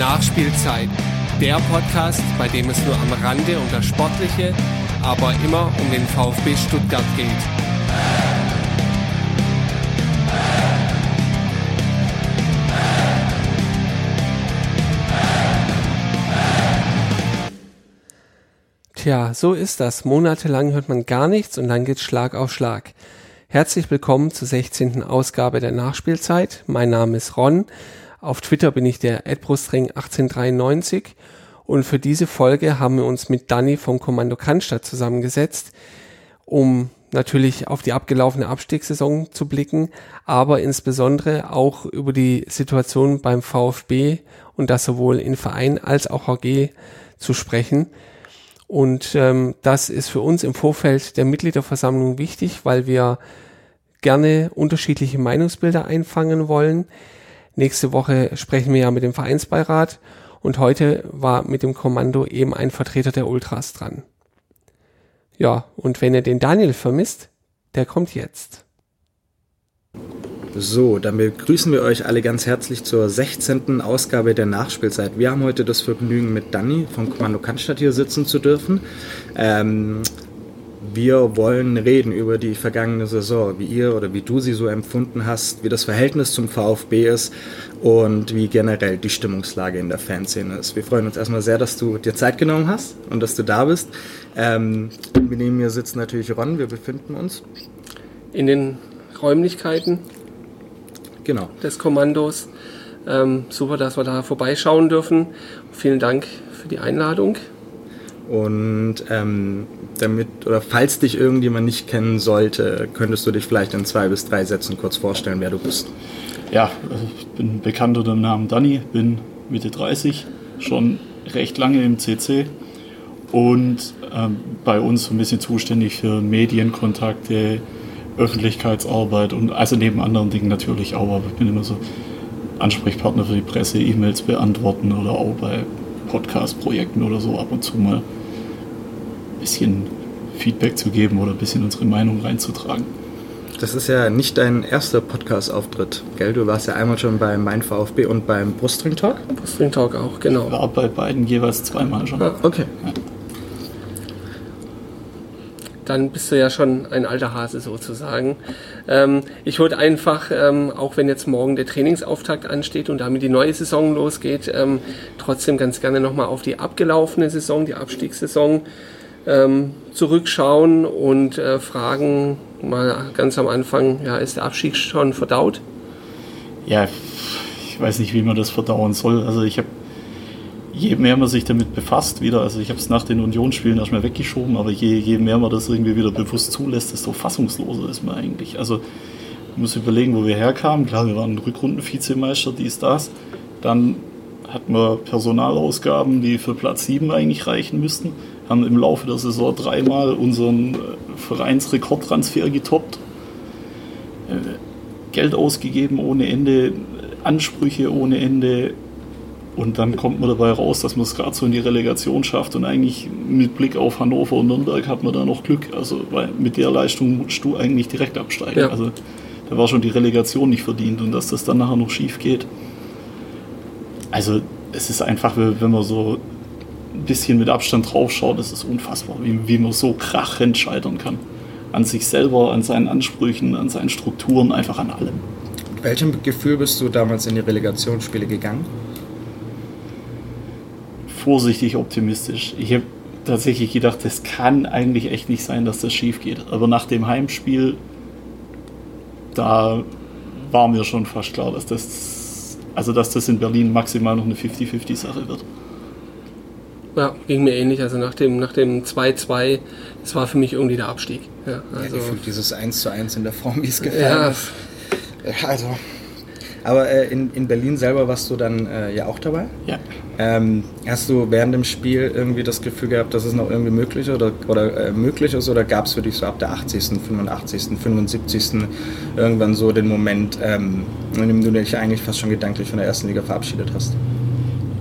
Nachspielzeit, der Podcast, bei dem es nur am Rande um das Sportliche, aber immer um den VfB Stuttgart geht. Tja, so ist das. Monatelang hört man gar nichts und dann geht's Schlag auf Schlag. Herzlich willkommen zur 16. Ausgabe der Nachspielzeit. Mein Name ist Ron. Auf Twitter bin ich der @brustring1893 und für diese Folge haben wir uns mit Danny vom Kommando Cannstatt zusammengesetzt, um natürlich auf die abgelaufene Abstiegssaison zu blicken, aber insbesondere auch über die Situation beim VfB und das sowohl in Verein als auch HG zu sprechen. Und ähm, das ist für uns im Vorfeld der Mitgliederversammlung wichtig, weil wir gerne unterschiedliche Meinungsbilder einfangen wollen. Nächste Woche sprechen wir ja mit dem Vereinsbeirat und heute war mit dem Kommando eben ein Vertreter der Ultras dran. Ja, und wenn ihr den Daniel vermisst, der kommt jetzt. So, dann begrüßen wir euch alle ganz herzlich zur 16. Ausgabe der Nachspielzeit. Wir haben heute das Vergnügen, mit Danny vom Kommando Cannstatt hier sitzen zu dürfen. Ähm, wir wollen reden über die vergangene Saison, wie ihr oder wie du sie so empfunden hast, wie das Verhältnis zum VfB ist und wie generell die Stimmungslage in der Fanszene ist. Wir freuen uns erstmal sehr, dass du dir Zeit genommen hast und dass du da bist. Ähm, neben mir sitzt natürlich Ron, wir befinden uns in den Räumlichkeiten genau. des Kommandos. Ähm, super, dass wir da vorbeischauen dürfen. Vielen Dank für die Einladung. Und ähm, damit, oder falls dich irgendjemand nicht kennen sollte, könntest du dich vielleicht in zwei bis drei Sätzen kurz vorstellen, wer du bist. Ja, ich bin bekannt unter dem Namen Danny, bin Mitte 30, schon recht lange im CC und ähm, bei uns so ein bisschen zuständig für Medienkontakte, Öffentlichkeitsarbeit und also neben anderen Dingen natürlich auch, aber ich bin immer so Ansprechpartner für die Presse, E-Mails beantworten oder auch bei Podcast-Projekten oder so ab und zu mal bisschen Feedback zu geben oder ein bisschen unsere Meinung reinzutragen. Das ist ja nicht dein erster Podcast-Auftritt, gell? Du warst ja einmal schon beim Mein VfB und beim Brustring Talk. Brustring Talk auch, genau. Ich war bei beiden jeweils zweimal schon. Ah, okay. Ja. Dann bist du ja schon ein alter Hase sozusagen. Ähm, ich würde einfach, ähm, auch wenn jetzt morgen der Trainingsauftakt ansteht und damit die neue Saison losgeht, ähm, trotzdem ganz gerne nochmal auf die abgelaufene Saison, die Abstiegssaison ähm, zurückschauen und äh, fragen mal ganz am Anfang, ja, ist der Abstieg schon verdaut? Ja, ich weiß nicht, wie man das verdauen soll. Also ich habe, je mehr man sich damit befasst wieder, also ich habe es nach den Unionsspielen erstmal weggeschoben, aber je, je mehr man das irgendwie wieder bewusst zulässt, desto fassungsloser ist man eigentlich. Also ich muss überlegen, wo wir herkamen. Klar, wir waren Rückrunden-Vizemeister, dies, das. Dann hatten wir Personalausgaben, die für Platz 7 eigentlich reichen müssten haben im Laufe der Saison dreimal unseren äh, Vereinsrekordtransfer getoppt. Äh, Geld ausgegeben ohne Ende, Ansprüche ohne Ende. Und dann kommt man dabei raus, dass man es gerade so in die Relegation schafft. Und eigentlich mit Blick auf Hannover und Nürnberg hat man da noch Glück. Also, weil mit der Leistung musst du eigentlich direkt absteigen. Ja. Also, da war schon die Relegation nicht verdient. Und dass das dann nachher noch schief geht. Also, es ist einfach, wenn man so ein bisschen mit Abstand drauf schaut, ist es unfassbar, wie, wie man so krachend scheitern kann. An sich selber, an seinen Ansprüchen, an seinen Strukturen, einfach an allem. Mit welchem Gefühl bist du damals in die Relegationsspiele gegangen? Vorsichtig optimistisch. Ich habe tatsächlich gedacht, es kann eigentlich echt nicht sein, dass das schief geht. Aber nach dem Heimspiel, da war mir schon fast klar, dass das, also dass das in Berlin maximal noch eine 50-50-Sache wird. Ja, ging mir ähnlich. Also nach dem, nach dem 2-2, das war für mich irgendwie der Abstieg. Ja, also ja, dieses 1 zu 1 in der Form, wie es gefallen ja. Also. Aber äh, in, in Berlin selber warst du dann äh, ja auch dabei? Ja. Ähm, hast du während dem Spiel irgendwie das Gefühl gehabt, dass es noch irgendwie möglich oder, oder äh, möglich ist oder gab es für dich so ab der 80., 85., 75. irgendwann so den Moment, ähm, in dem du dich eigentlich fast schon gedanklich von der ersten Liga verabschiedet hast?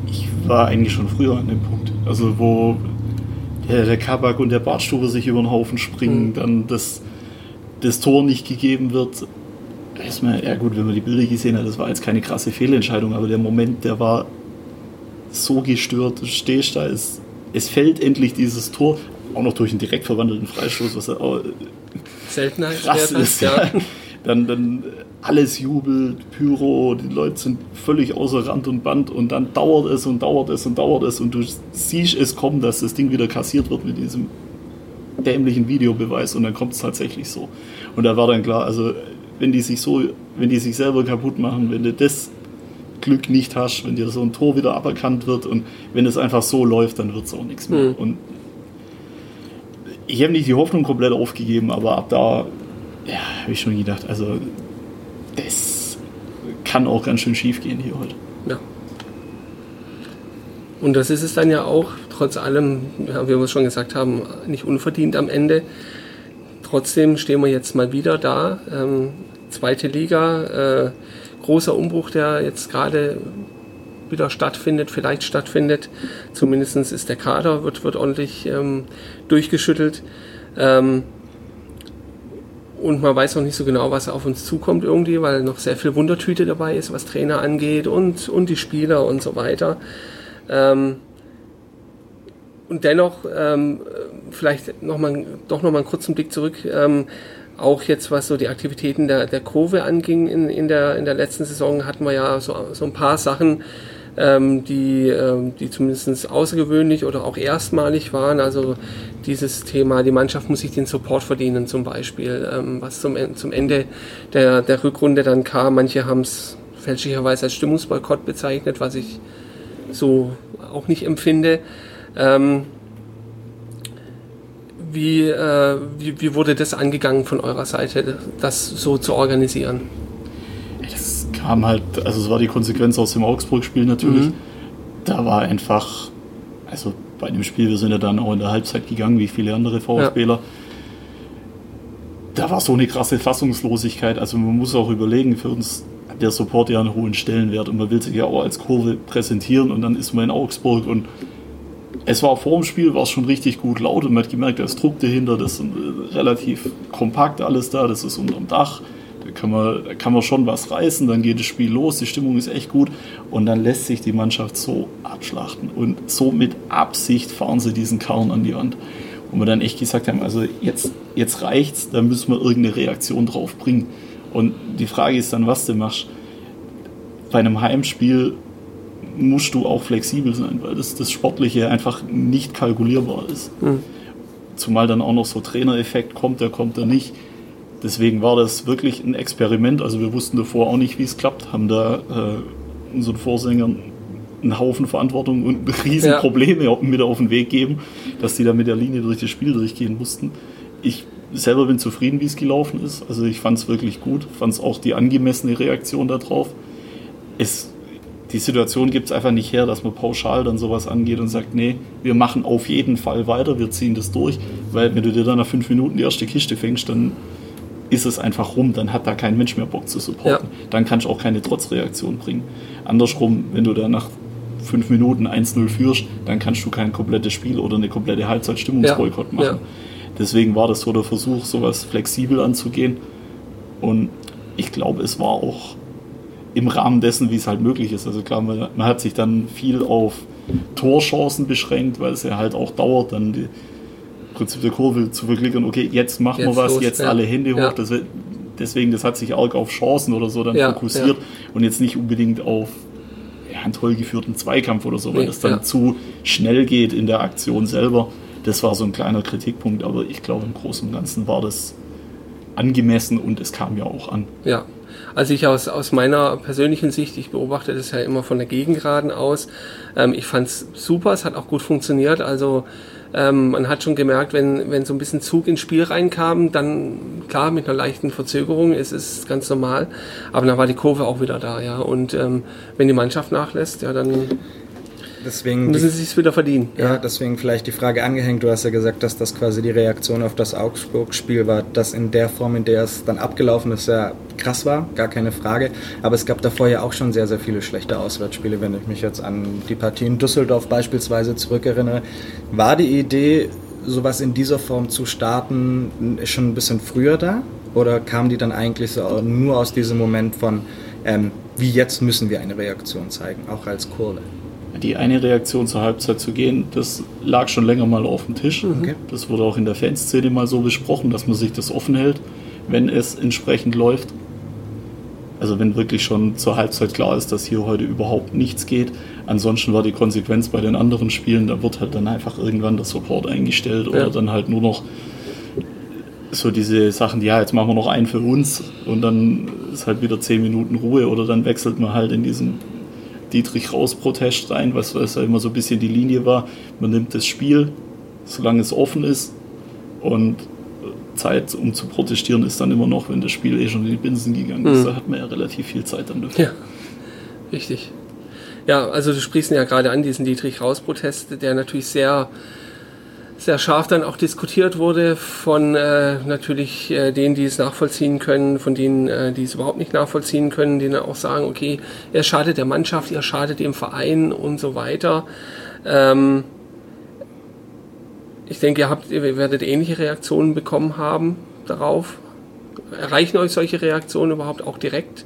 Ich war eigentlich schon früher an dem Punkt. Also wo der, der Kabak und der Bartstube sich über den Haufen springen, mhm. dann das, das Tor nicht gegeben wird. Erstmal, ja gut, wenn man die Bilder gesehen hat, das war jetzt keine krasse Fehlentscheidung, aber der Moment, der war so gestört. Du stehst da, es, es fällt endlich dieses Tor, auch noch durch einen direkt verwandelten Freistoß, was auch Seltenheit krass ist. Ja. Dann, dann alles jubelt, Pyro, die Leute sind völlig außer Rand und Band und dann dauert es und dauert es und dauert es und du siehst es kommen, dass das Ding wieder kassiert wird mit diesem dämlichen Videobeweis und dann kommt es tatsächlich so. Und da war dann klar, also wenn die sich so, wenn die sich selber kaputt machen, wenn du das Glück nicht hast, wenn dir so ein Tor wieder aberkannt wird und wenn es einfach so läuft, dann wird es auch nichts mehr. Mhm. Und ich habe nicht die Hoffnung komplett aufgegeben, aber ab da ja, habe ich schon gedacht, also das kann auch ganz schön schief gehen hier heute. Ja. Und das ist es dann ja auch, trotz allem, ja, wie wir es schon gesagt haben, nicht unverdient am Ende. Trotzdem stehen wir jetzt mal wieder da. Ähm, zweite Liga, äh, großer Umbruch, der jetzt gerade wieder stattfindet, vielleicht stattfindet. Zumindest ist der Kader, wird, wird ordentlich ähm, durchgeschüttelt. Ähm, und man weiß noch nicht so genau, was auf uns zukommt irgendwie, weil noch sehr viel Wundertüte dabei ist, was Trainer angeht und, und die Spieler und so weiter. Ähm, und dennoch, ähm, vielleicht noch mal, doch noch mal einen kurzen Blick zurück, ähm, auch jetzt was so die Aktivitäten der, der Kurve anging in, in, der, in der letzten Saison, hatten wir ja so, so ein paar Sachen, ähm, die, ähm, die zumindest außergewöhnlich oder auch erstmalig waren. Also dieses Thema, die Mannschaft muss sich den Support verdienen zum Beispiel, ähm, was zum, zum Ende der, der Rückrunde dann kam. Manche haben es fälschlicherweise als Stimmungsboykott bezeichnet, was ich so auch nicht empfinde. Ähm, wie, äh, wie, wie wurde das angegangen von eurer Seite, das so zu organisieren? Kam halt, also es war die Konsequenz aus dem Augsburg-Spiel natürlich. Mhm. Da war einfach, also bei dem Spiel, wir sind ja dann auch in der Halbzeit gegangen, wie viele andere VfBler. Ja. Da war so eine krasse Fassungslosigkeit. Also man muss auch überlegen, für uns hat der Support ja einen hohen Stellenwert und man will sich ja auch als Kurve präsentieren und dann ist man in Augsburg und es war vor dem Spiel war es schon richtig gut laut und man hat gemerkt, da ist Druck dahinter, das ist relativ kompakt alles da, das ist unterm Dach, da kann, man, da kann man schon was reißen, dann geht das Spiel los, die Stimmung ist echt gut und dann lässt sich die Mannschaft so abschlachten und so mit Absicht fahren sie diesen Karren an die Wand. Und wir dann echt gesagt haben, also jetzt, jetzt reicht's, da müssen wir irgendeine Reaktion drauf bringen. Und die Frage ist dann, was du machst. Bei einem Heimspiel musst du auch flexibel sein, weil das, das Sportliche einfach nicht kalkulierbar ist. Mhm. Zumal dann auch noch so Trainereffekt kommt, der kommt da nicht. Deswegen war das wirklich ein Experiment. Also wir wussten davor auch nicht, wie es klappt, haben da äh, unseren Vorsängern einen Haufen Verantwortung und Riesenprobleme ja. mit auf den Weg geben, dass die da mit der Linie durch das Spiel durchgehen mussten. Ich selber bin zufrieden, wie es gelaufen ist. Also ich fand es wirklich gut, fand es auch die angemessene Reaktion darauf. Es die Situation gibt es einfach nicht her, dass man pauschal dann sowas angeht und sagt, nee, wir machen auf jeden Fall weiter, wir ziehen das durch, weil wenn du dir dann nach fünf Minuten die erste Kiste fängst, dann ist es einfach rum, dann hat da kein Mensch mehr Bock zu supporten. Ja. Dann kannst du auch keine Trotzreaktion bringen. Andersrum, wenn du da nach fünf Minuten 1-0 führst, dann kannst du kein komplettes Spiel oder eine komplette Halbzeit Stimmungsboykott machen. Ja. Deswegen war das so der Versuch, sowas flexibel anzugehen. Und ich glaube, es war auch im Rahmen dessen, wie es halt möglich ist. Also klar, man, man, hat sich dann viel auf Torchancen beschränkt, weil es ja halt auch dauert, dann die Prinzip der Kurve zu verklickern, okay, jetzt machen jetzt wir was, los, jetzt ja. alle Hände hoch. Ja. Das, deswegen, das hat sich arg auf Chancen oder so dann ja, fokussiert und jetzt nicht unbedingt auf einen toll geführten Zweikampf oder so, weil nee, das dann zu schnell geht in der Aktion selber. Das war so ein kleiner Kritikpunkt, aber ich glaube, im Großen und Ganzen war das angemessen und es kam ja auch an. Ja, also ich aus, aus meiner persönlichen Sicht, ich beobachte das ja immer von der Gegengraden aus. Ähm, ich fand es super, es hat auch gut funktioniert. Also ähm, man hat schon gemerkt, wenn, wenn so ein bisschen Zug ins Spiel reinkam, dann klar mit einer leichten Verzögerung ist es ganz normal. Aber dann war die Kurve auch wieder da, ja. Und ähm, wenn die Mannschaft nachlässt, ja, dann Deswegen müssen sie es wieder verdienen. Ja, ja, deswegen vielleicht die Frage angehängt. Du hast ja gesagt, dass das quasi die Reaktion auf das Augsburg-Spiel war, dass in der Form, in der es dann abgelaufen ist, ja krass war, gar keine Frage. Aber es gab davor ja auch schon sehr, sehr viele schlechte Auswärtsspiele, wenn ich mich jetzt an die Partie in Düsseldorf beispielsweise zurückerinnere. War die Idee, sowas in dieser Form zu starten, schon ein bisschen früher da? Oder kam die dann eigentlich so nur aus diesem Moment von, ähm, wie jetzt müssen wir eine Reaktion zeigen, auch als Kurve? Die eine Reaktion zur Halbzeit zu gehen, das lag schon länger mal auf dem Tisch. Okay. Das wurde auch in der Fanszene mal so besprochen, dass man sich das offen hält, wenn es entsprechend läuft. Also wenn wirklich schon zur Halbzeit klar ist, dass hier heute überhaupt nichts geht. Ansonsten war die Konsequenz bei den anderen Spielen, da wird halt dann einfach irgendwann der Support eingestellt oder Ja. dann halt nur noch so diese Sachen, ja, jetzt machen wir noch einen für uns und dann ist halt wieder zehn Minuten Ruhe oder dann wechselt man halt in diesen Dietrich Raus-Protest rein, was, was ja immer so ein bisschen die Linie war. Man nimmt das Spiel, solange es offen ist und Zeit, um zu protestieren, ist dann immer noch, wenn das Spiel eh schon in die Binsen gegangen ist. Mhm. Da hat man ja relativ viel Zeit dann dafür. Ja, richtig. Ja, also du sprichst ihn ja gerade an, diesen Dietrich-Raus-Protest, der natürlich sehr, sehr scharf dann auch diskutiert wurde von äh, natürlich äh, denen, die es nachvollziehen können, von denen, äh, die es überhaupt nicht nachvollziehen können, denen auch sagen, okay, er schadet der Mannschaft, er schadet dem Verein und so weiter. Ähm, ich denke, ihr, habt, ihr werdet ähnliche Reaktionen bekommen haben darauf. Erreichen euch solche Reaktionen überhaupt auch direkt?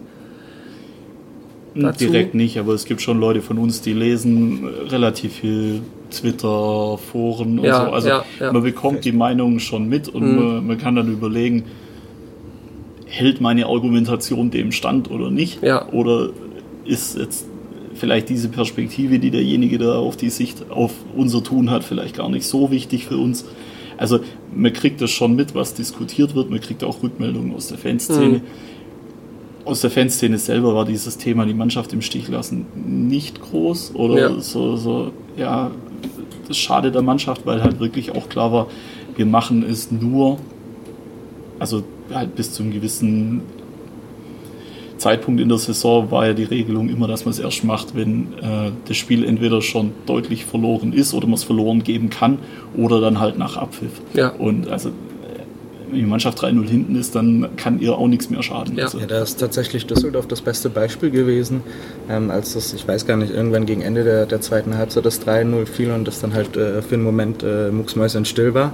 dazu? Direkt nicht, aber es gibt schon Leute von uns, die lesen relativ viel Twitter, Foren und Ja, so. Also ja, ja. man bekommt die Meinungen schon mit und Mhm. man, man kann dann überlegen, hält meine Argumentation dem Stand oder nicht? Oder ist jetzt vielleicht diese Perspektive, die derjenige da auf die Sicht auf unser Tun hat, vielleicht gar nicht so wichtig für uns? Also man kriegt das schon mit, was diskutiert wird, man kriegt auch Rückmeldungen aus der Fanszene Mhm. aus der Fanszene selber war dieses Thema, die Mannschaft im Stich lassen, nicht groß oder Ja. so, so, ja, das schadet der Mannschaft, weil halt wirklich auch klar war, wir machen es nur, also halt bis zu einem gewissen Zeitpunkt in der Saison war ja die Regelung immer, dass man es erst macht, wenn äh, das Spiel entweder schon deutlich verloren ist oder man es verloren geben kann oder dann halt nach Abpfiff. Ja. Und also wenn die Mannschaft 3-0 hinten ist, dann kann ihr auch nichts mehr schaden. Ja. Also, Ja, da ist tatsächlich Düsseldorf das beste Beispiel gewesen, ähm, als das, ich weiß gar nicht, irgendwann gegen Ende der, der zweiten Halbzeit das 3-0 fiel und das dann halt äh, für einen Moment äh, mucksmäuschen still war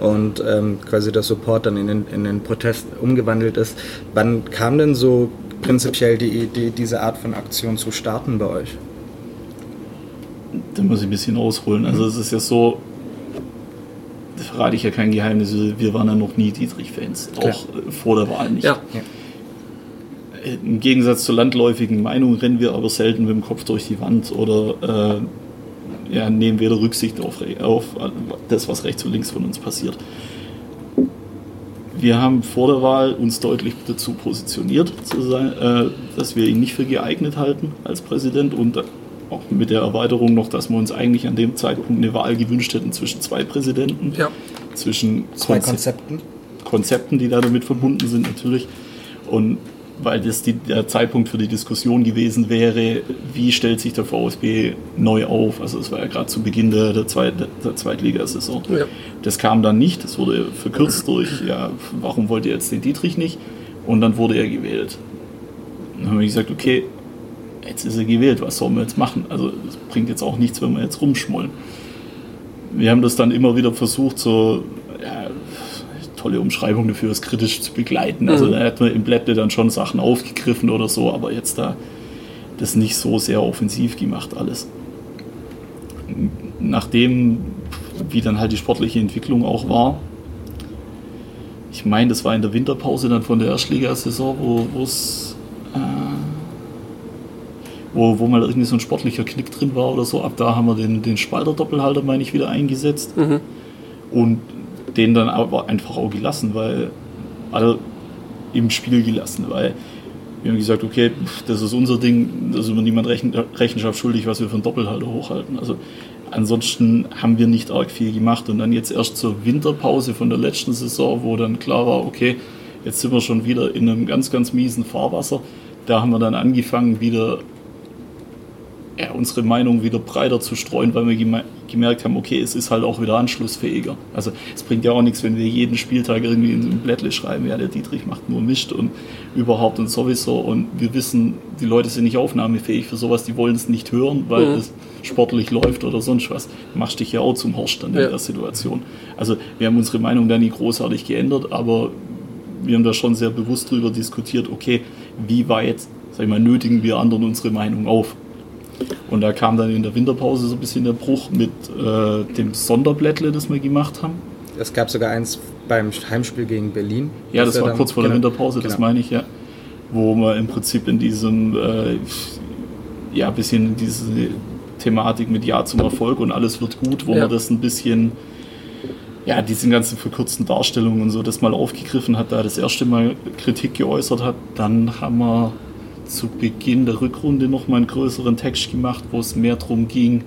und ähm, quasi der Support dann in den, in den Protest umgewandelt ist. Wann kam denn so prinzipiell die Idee, diese Art von Aktion zu starten bei euch? da muss ich ein bisschen ausholen. Also es ist ja so, verrate ich ja kein Geheimnis, wir waren ja noch nie Dietrich-Fans, auch äh, vor der Wahl nicht. Ja, Äh, Im Gegensatz zur landläufigen Meinung rennen wir aber selten mit dem Kopf durch die Wand oder äh, ja, nehmen weder Rücksicht auf, auf das, was rechts und links von uns passiert. Wir haben vor der Wahl uns deutlich dazu positioniert, zu sein, äh, dass wir ihn nicht für geeignet halten als Präsident und auch mit der Erweiterung noch, dass wir uns eigentlich an dem Zeitpunkt eine Wahl gewünscht hätten zwischen zwei Präsidenten, ja, zwischen Zwei Konze- Konzepten? Konzepten, die da damit verbunden sind natürlich. Und weil das die, der Zeitpunkt für die Diskussion gewesen wäre, wie stellt sich der VfB neu auf? Also es war ja gerade zu Beginn der, der, Zweit, der Zweitligasaison. ja. Das kam dann nicht, das wurde verkürzt durch, ja, warum wollt ihr jetzt den Dietrich nicht? Und dann wurde er gewählt. Dann haben wir gesagt, okay, jetzt ist er gewählt, was sollen wir jetzt machen? Also es bringt jetzt auch nichts, wenn wir jetzt rumschmollen. Wir haben das dann immer wieder versucht, so ja, tolle Umschreibung dafür ist, kritisch zu begleiten. Also Mhm. da hat man im Blättle dann schon Sachen aufgegriffen oder so, aber jetzt da das nicht so sehr offensiv gemacht alles. Nachdem, wie dann halt die sportliche Entwicklung auch war, ich meine, das war in der Winterpause dann von der Erstligasaison, wo es wo, wo mal irgendwie so ein sportlicher Knick drin war oder so. Ab da haben wir den, den Spalter-Doppelhalter, meine ich, wieder eingesetzt Mhm. und den dann aber einfach auch gelassen, weil alle im Spiel gelassen, weil wir haben gesagt, okay, das ist unser Ding, da sind wir niemand Rechen, Rechenschaft schuldig, was wir für einen Doppelhalter hochhalten. Also ansonsten haben wir nicht arg viel gemacht und dann jetzt erst zur Winterpause von der letzten Saison, wo dann klar war, okay, jetzt sind wir schon wieder in einem ganz, ganz miesen Fahrwasser. Da haben wir dann angefangen, wieder ja, unsere Meinung wieder breiter zu streuen, weil wir geme- gemerkt haben, okay, es ist halt auch wieder anschlussfähiger. Also es bringt ja auch nichts, wenn wir jeden Spieltag irgendwie in so ein Blättle schreiben, ja, der Dietrich macht nur Mist und überhaupt und sowieso und wir wissen, die Leute sind nicht aufnahmefähig für sowas, die wollen es nicht hören, weil Mhm. es sportlich läuft oder sonst was. Du machst dich ja auch zum Horst dann in Ja. der Situation. Also wir haben unsere Meinung da nie großartig geändert, aber wir haben da schon sehr bewusst drüber diskutiert, okay, wie weit, sag ich mal, nötigen wir anderen unsere Meinung auf. Und da kam dann in der Winterpause so ein bisschen der Bruch mit äh, dem Sonderblättle, das wir gemacht haben. Es gab sogar eins beim Heimspiel gegen Berlin. Ja, das war kurz vor genau, der Winterpause, das genau. meine ich, ja. Wo wir im Prinzip in diesem, äh, ja, bisschen in diese Thematik mit Ja zum Erfolg und alles wird gut, wo ja. man das ein bisschen, ja, diese ganzen verkürzten Darstellungen und so, das mal aufgegriffen hat, da das erste Mal Kritik geäußert hat. Dann haben wir zu Beginn der Rückrunde noch mal einen größeren Text gemacht, wo es mehr darum ging,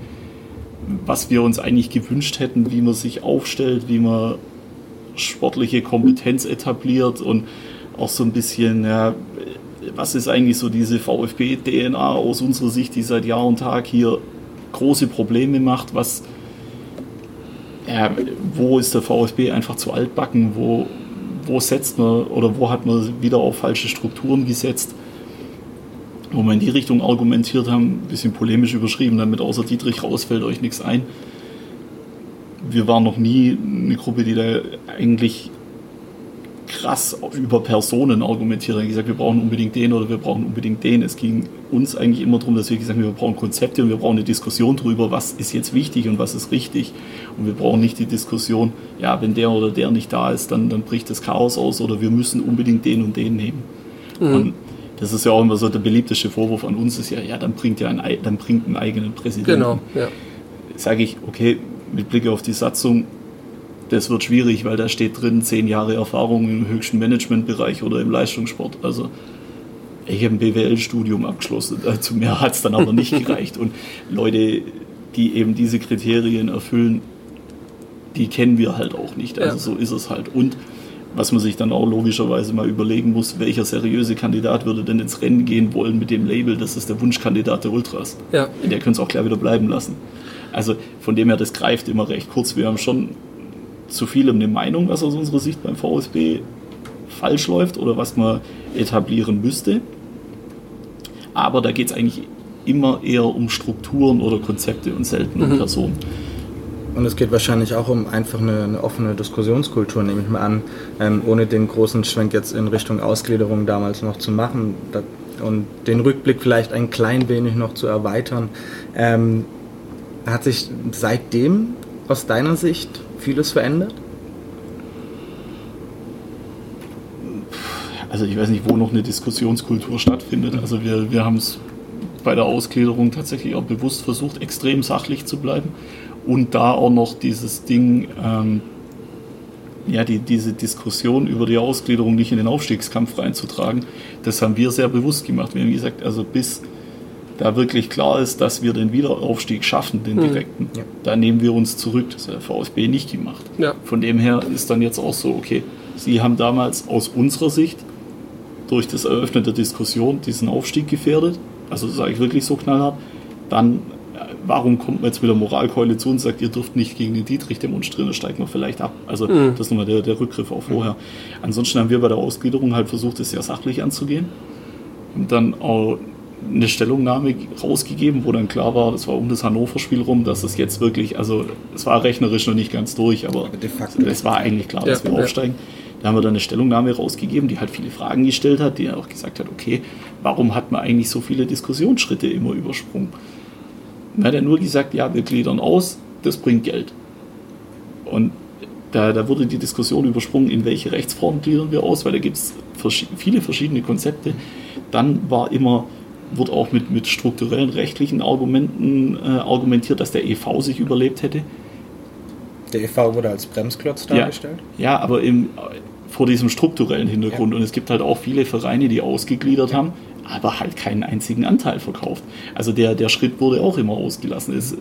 was wir uns eigentlich gewünscht hätten, wie man sich aufstellt, wie man sportliche Kompetenz etabliert und auch so ein bisschen, ja, was ist eigentlich so diese VfB-DNA aus unserer Sicht, die seit Jahr und Tag hier große Probleme macht, was, ja, wo ist der VfB einfach zu altbacken, wo, wo setzt man oder wo hat man wieder auf falsche Strukturen gesetzt wo wir in die Richtung argumentiert haben, ein bisschen polemisch überschrieben, damit außer Dietrich rausfällt euch nichts ein. Wir waren noch nie eine Gruppe, die da eigentlich krass über Personen argumentiert hat. gesagt, wir brauchen unbedingt den oder wir brauchen unbedingt den. Es ging uns eigentlich immer darum, dass wir gesagt haben, wir brauchen Konzepte und wir brauchen eine Diskussion darüber, was ist jetzt wichtig und was ist richtig. Und wir brauchen nicht die Diskussion, ja, wenn der oder der nicht da ist, dann, dann bricht das Chaos aus oder wir müssen unbedingt den und den nehmen. Mhm. Und das ist ja auch immer so der beliebteste Vorwurf an uns, ist ja, ja, dann bringt ja ein, dann bringt einen eigenen Präsidenten. Genau, ja. Sage ich, okay, mit Blick auf die Satzung, das wird schwierig, weil da steht drin, zehn Jahre Erfahrung im höchsten Managementbereich oder im Leistungssport. Also ich habe ein BWL-Studium abgeschlossen, zu mehr hat es dann aber nicht gereicht. Und Leute, die eben diese Kriterien erfüllen, die kennen wir halt auch nicht. Also ja. so ist es halt. Und was man sich dann auch logischerweise mal überlegen muss, welcher seriöse Kandidat würde denn ins Rennen gehen wollen mit dem Label, das ist der Wunschkandidat der Ultras. Ja. Der könnte es auch gleich wieder bleiben lassen. Also von dem her, das greift immer recht kurz. Wir haben schon zu vielem eine Meinung, was aus unserer Sicht beim VSB falsch läuft oder was man etablieren müsste. Aber da geht es eigentlich immer eher um Strukturen oder Konzepte und selten um mhm. Personen. Und es geht wahrscheinlich auch um einfach eine, eine offene Diskussionskultur, nehme ich mal an, ähm, ohne den großen Schwenk jetzt in Richtung Ausgliederung damals noch zu machen das, und den Rückblick vielleicht ein klein wenig noch zu erweitern. Ähm, hat sich seitdem aus deiner Sicht vieles verändert? Also ich weiß nicht, wo noch eine Diskussionskultur stattfindet. Also wir, wir haben es bei der Ausgliederung tatsächlich auch bewusst versucht, extrem sachlich zu bleiben und da auch noch dieses Ding, ähm, ja, die, diese Diskussion über die Ausgliederung nicht in den Aufstiegskampf reinzutragen, das haben wir sehr bewusst gemacht. Wir haben gesagt, also bis da wirklich klar ist, dass wir den Wiederaufstieg schaffen, den mhm. direkten, ja. da nehmen wir uns zurück. Das hat der VfB nicht gemacht. Ja. Von dem her ist dann jetzt auch so, okay, Sie haben damals aus unserer Sicht durch das Eröffnen der Diskussion diesen Aufstieg gefährdet. Also sage ich wirklich so knallhart. Dann warum kommt man jetzt mit der Moralkeule zu und sagt, ihr dürft nicht gegen den Dietrich demonstrieren, dann steigt man vielleicht ab. Also mhm. das ist nochmal der, der Rückgriff auf vorher. Ansonsten haben wir bei der Ausgliederung halt versucht, es sehr sachlich anzugehen und dann auch eine Stellungnahme rausgegeben, wo dann klar war, das war um das Hannover-Spiel rum, dass es jetzt wirklich, also es war rechnerisch noch nicht ganz durch, aber es war eigentlich klar, dass ja, wir aufsteigen. Da haben wir dann eine Stellungnahme rausgegeben, die halt viele Fragen gestellt hat, die auch gesagt hat, okay, warum hat man eigentlich so viele Diskussionsschritte immer übersprungen? Dann hat er nur gesagt, ja, wir gliedern aus, das bringt Geld. Und da, da wurde die Diskussion übersprungen, in welche Rechtsform gliedern wir aus, weil da gibt es vers viele verschiedene Konzepte. Dann war immer, wurde auch mit, mit strukturellen rechtlichen Argumenten äh, argumentiert, dass der EV sich überlebt hätte. Der EV wurde als Bremsklotz dargestellt? Ja, ja aber im, vor diesem strukturellen Hintergrund. Ja. Und es gibt halt auch viele Vereine, die ausgegliedert ja. haben, aber halt keinen einzigen Anteil verkauft. Also der, der Schritt wurde auch immer ausgelassen. Es,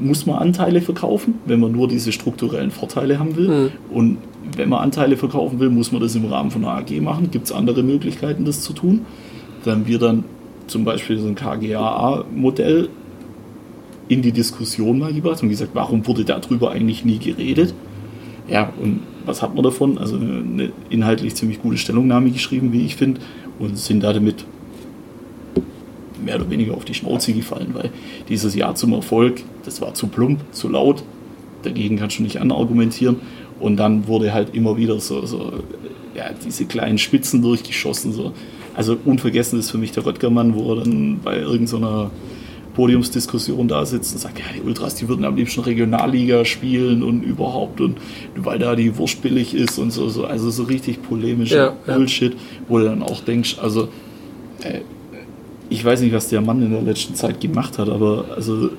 muss man Anteile verkaufen, wenn man nur diese strukturellen Vorteile haben will. Mhm. Und wenn man Anteile verkaufen will, muss man das im Rahmen von einer AG machen. Gibt es andere Möglichkeiten, das zu tun? Dann wir dann zum Beispiel so ein KGAA-Modell in die Diskussion mal gebracht und gesagt, warum wurde darüber eigentlich nie geredet? Ja, und was hat man davon? Also eine inhaltlich ziemlich gute Stellungnahme geschrieben, wie ich finde, und sind da damit mehr oder weniger auf die Schnauze gefallen, weil dieses Ja zum Erfolg, das war zu plump, zu laut, dagegen kannst du nicht anargumentieren. Und dann wurde halt immer wieder so, so ja, diese kleinen Spitzen durchgeschossen. So. Also unvergessen ist für mich der Röttgermann, wo er dann bei irgendeiner Podiumsdiskussion da sitzt und sagt, ja, die Ultras, die würden am liebsten Regionalliga spielen und überhaupt und weil da die Wurst billig ist und so, so also so richtig polemischer ja, Bullshit, ja. wo du dann auch denkst, also äh, ich weiß nicht, was der Mann in der letzten Zeit gemacht hat, aber also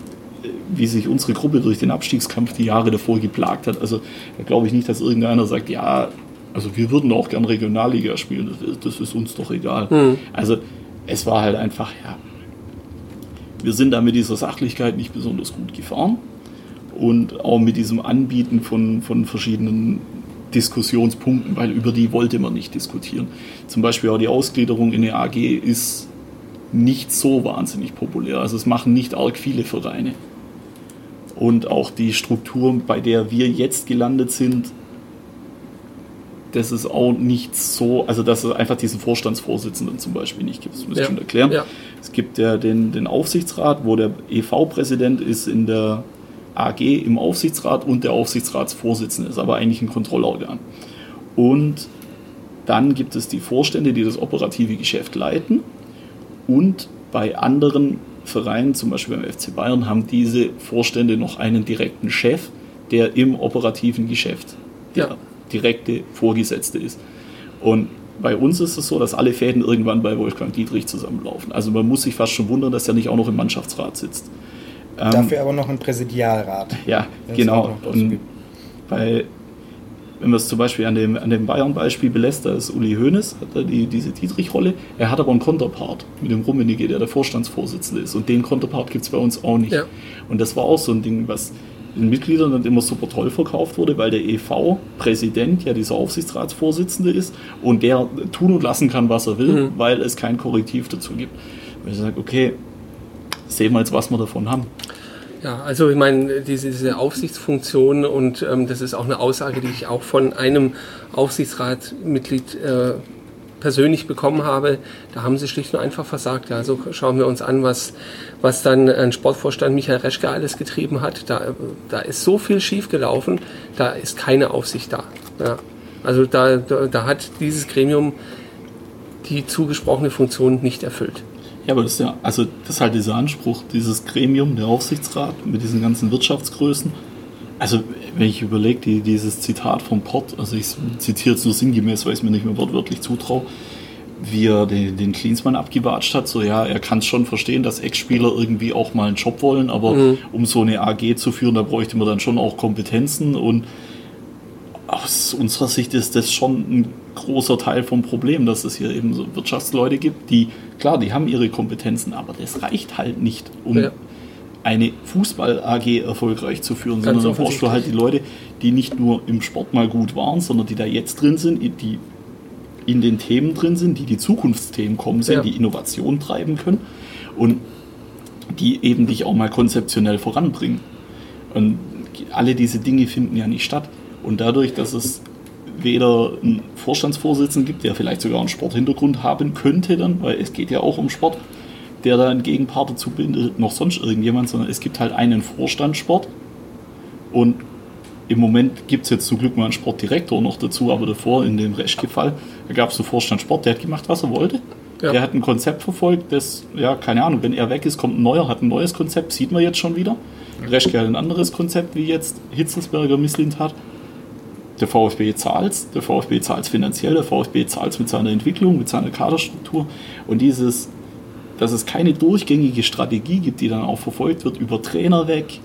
wie sich unsere Gruppe durch den Abstiegskampf die Jahre davor geplagt hat, also da glaube ich nicht, dass irgendeiner sagt, ja, also wir würden auch gern Regionalliga spielen, das ist, das ist uns doch egal. Mhm. Also es war halt einfach, ja, wir sind da mit dieser Sachlichkeit nicht besonders gut gefahren und auch mit diesem Anbieten von, von verschiedenen Diskussionspunkten, weil über die wollte man nicht diskutieren. Zum Beispiel auch die Ausgliederung in der AG ist nicht so wahnsinnig populär. Also es machen nicht arg viele Vereine. Und auch die Struktur, bei der wir jetzt gelandet sind, das ist auch nicht so, also dass es einfach diesen Vorstandsvorsitzenden zum Beispiel nicht gibt. Das muss ja. ich schon erklären. Ja. Es gibt ja den, den Aufsichtsrat, wo der EV-Präsident ist in der AG im Aufsichtsrat und der Aufsichtsratsvorsitzende ist aber eigentlich ein Kontrollorgan. Und dann gibt es die Vorstände, die das operative Geschäft leiten. Und bei anderen Vereinen, zum Beispiel beim FC Bayern, haben diese Vorstände noch einen direkten Chef, der im operativen Geschäft ja direkte Vorgesetzte ist. Und bei uns ist es so, dass alle Fäden irgendwann bei Wolfgang Dietrich zusammenlaufen. Also man muss sich fast schon wundern, dass er nicht auch noch im Mannschaftsrat sitzt. Ähm, Dafür aber noch im Präsidialrat. Ja, genau. Und bei, wenn man es zum Beispiel an dem, an dem Bayern-Beispiel belässt, da ist Uli Hoeneß, hat er die, diese Dietrich-Rolle. Er hat aber einen Konterpart mit dem Rummenigge, der der Vorstandsvorsitzende ist. Und den Konterpart gibt es bei uns auch nicht. Ja. Und das war auch so ein Ding, was Mitgliedern dann immer super toll verkauft wurde, weil der EV-Präsident ja dieser Aufsichtsratsvorsitzende ist und der tun und lassen kann, was er will, mhm. weil es kein Korrektiv dazu gibt. Und ich sage, okay, sehen wir jetzt, was wir davon haben. Ja, also ich meine, diese, diese Aufsichtsfunktion und ähm, das ist auch eine Aussage, die ich auch von einem Aufsichtsratmitglied äh, persönlich bekommen habe, da haben sie schlicht und einfach versagt. Ja, also schauen wir uns an, was, was dann ein Sportvorstand Michael Reschke alles getrieben hat. Da, da ist so viel schiefgelaufen, da ist keine Aufsicht da. Ja. Also da, da, da hat dieses Gremium die zugesprochene Funktion nicht erfüllt. Ja, aber das ist ja, also das ist halt dieser Anspruch, dieses Gremium, der Aufsichtsrat mit diesen ganzen Wirtschaftsgrößen. Also, wenn ich überlege, die, dieses Zitat vom Port, also ich zitiere jetzt nur sinngemäß, weil ich es mir nicht mehr wortwörtlich zutraue, wie er den, den Klinsmann abgewatscht hat, so ja, er kann es schon verstehen, dass Ex-Spieler irgendwie auch mal einen Job wollen, aber mhm. um so eine AG zu führen, da bräuchte man dann schon auch Kompetenzen und aus unserer Sicht ist das schon ein großer Teil vom Problem, dass es hier eben so Wirtschaftsleute gibt, die, klar, die haben ihre Kompetenzen, aber das reicht halt nicht, um ja. Eine Fußball-AG erfolgreich zu führen, Ganz sondern da brauchst du halt die Leute, die nicht nur im Sport mal gut waren, sondern die da jetzt drin sind, die in den Themen drin sind, die die Zukunftsthemen kommen sind, ja. die Innovation treiben können und die eben dich auch mal konzeptionell voranbringen. Und alle diese Dinge finden ja nicht statt. Und dadurch, dass es weder einen Vorstandsvorsitzenden gibt, der vielleicht sogar einen Sporthintergrund haben könnte, dann, weil es geht ja auch um Sport, der da einen Gegenpart dazu bindet, noch sonst irgendjemand, sondern es gibt halt einen Vorstandssport und im Moment gibt es jetzt zum Glück mal einen Sportdirektor noch dazu, aber davor in dem Reschke-Fall, da gab es einen Vorstand Sport, der hat gemacht, was er wollte. Ja. Der hat ein Konzept verfolgt, das, ja, keine Ahnung, wenn er weg ist, kommt ein neuer, hat ein neues Konzept, sieht man jetzt schon wieder. Reschke hat ein anderes Konzept, wie jetzt Hitzelsberger misslint hat. Der VfB zahlt der VfB zahlt finanziell, der VfB zahlt mit seiner Entwicklung, mit seiner Kaderstruktur. Und dieses, dass es keine durchgängige Strategie gibt, die dann auch verfolgt wird, über Trainer weg,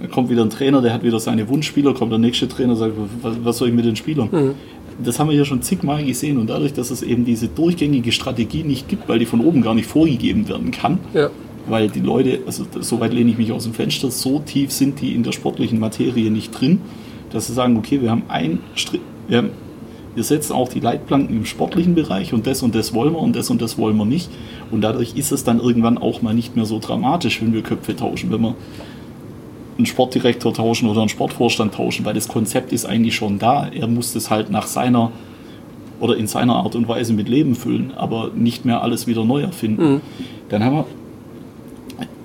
dann kommt wieder ein Trainer, der hat wieder seine Wunschspieler, kommt der nächste Trainer sagt, was, was soll ich mit den Spielern? Mhm. Das haben wir hier schon zigmal gesehen und dadurch, dass es eben diese durchgängige Strategie nicht gibt, weil die von oben gar nicht vorgegeben werden kann, ja. weil die Leute, also soweit lehne ich mich aus dem Fenster, so tief sind die in der sportlichen Materie nicht drin, dass sie sagen, okay, wir haben ein wir, haben, wir setzen auch die Leitplanken im sportlichen Bereich und das und das wollen wir und das und das wollen wir nicht. Und dadurch ist es dann irgendwann auch mal nicht mehr so dramatisch, wenn wir Köpfe tauschen, wenn wir einen Sportdirektor tauschen oder einen Sportvorstand tauschen, weil das Konzept ist eigentlich schon da. Er muss das halt nach seiner oder in seiner Art und Weise mit Leben füllen, aber nicht mehr alles wieder neu erfinden. Mhm. Dann haben wir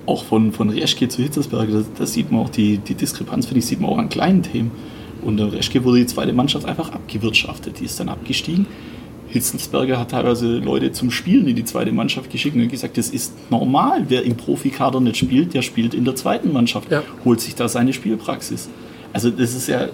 auch von, von Reschke zu Hitzelsberg, da, sieht man auch die, die Diskrepanz, finde ich, sieht man auch an kleinen Themen. Und der Reschke wurde die zweite Mannschaft einfach abgewirtschaftet. Die ist dann abgestiegen. Hitzelsberger hat teilweise Leute zum Spielen in die zweite Mannschaft geschickt und gesagt, das ist normal. Wer im Profikader nicht spielt, der spielt in der zweiten Mannschaft, ja. holt sich da seine Spielpraxis. Also das ist ja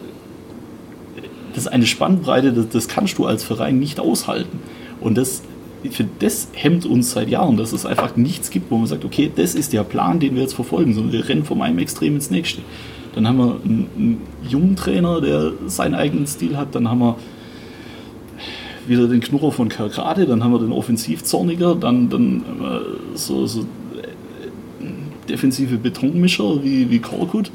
das ist eine Spannbreite, das, das kannst du als Verein nicht aushalten. Und das, für das hemmt uns seit Jahren, dass es einfach nichts gibt, wo man sagt, okay, das ist der Plan, den wir jetzt verfolgen, sondern wir rennen vom einen Extrem ins nächste. Dann haben wir einen, einen jungen Trainer, der seinen eigenen Stil hat, dann haben wir wieder den Knurrer von Kerkrade, dann haben wir den Offensivzorniger, dann, dann äh, so, so äh, defensive Betonmischer wie, wie Korkut.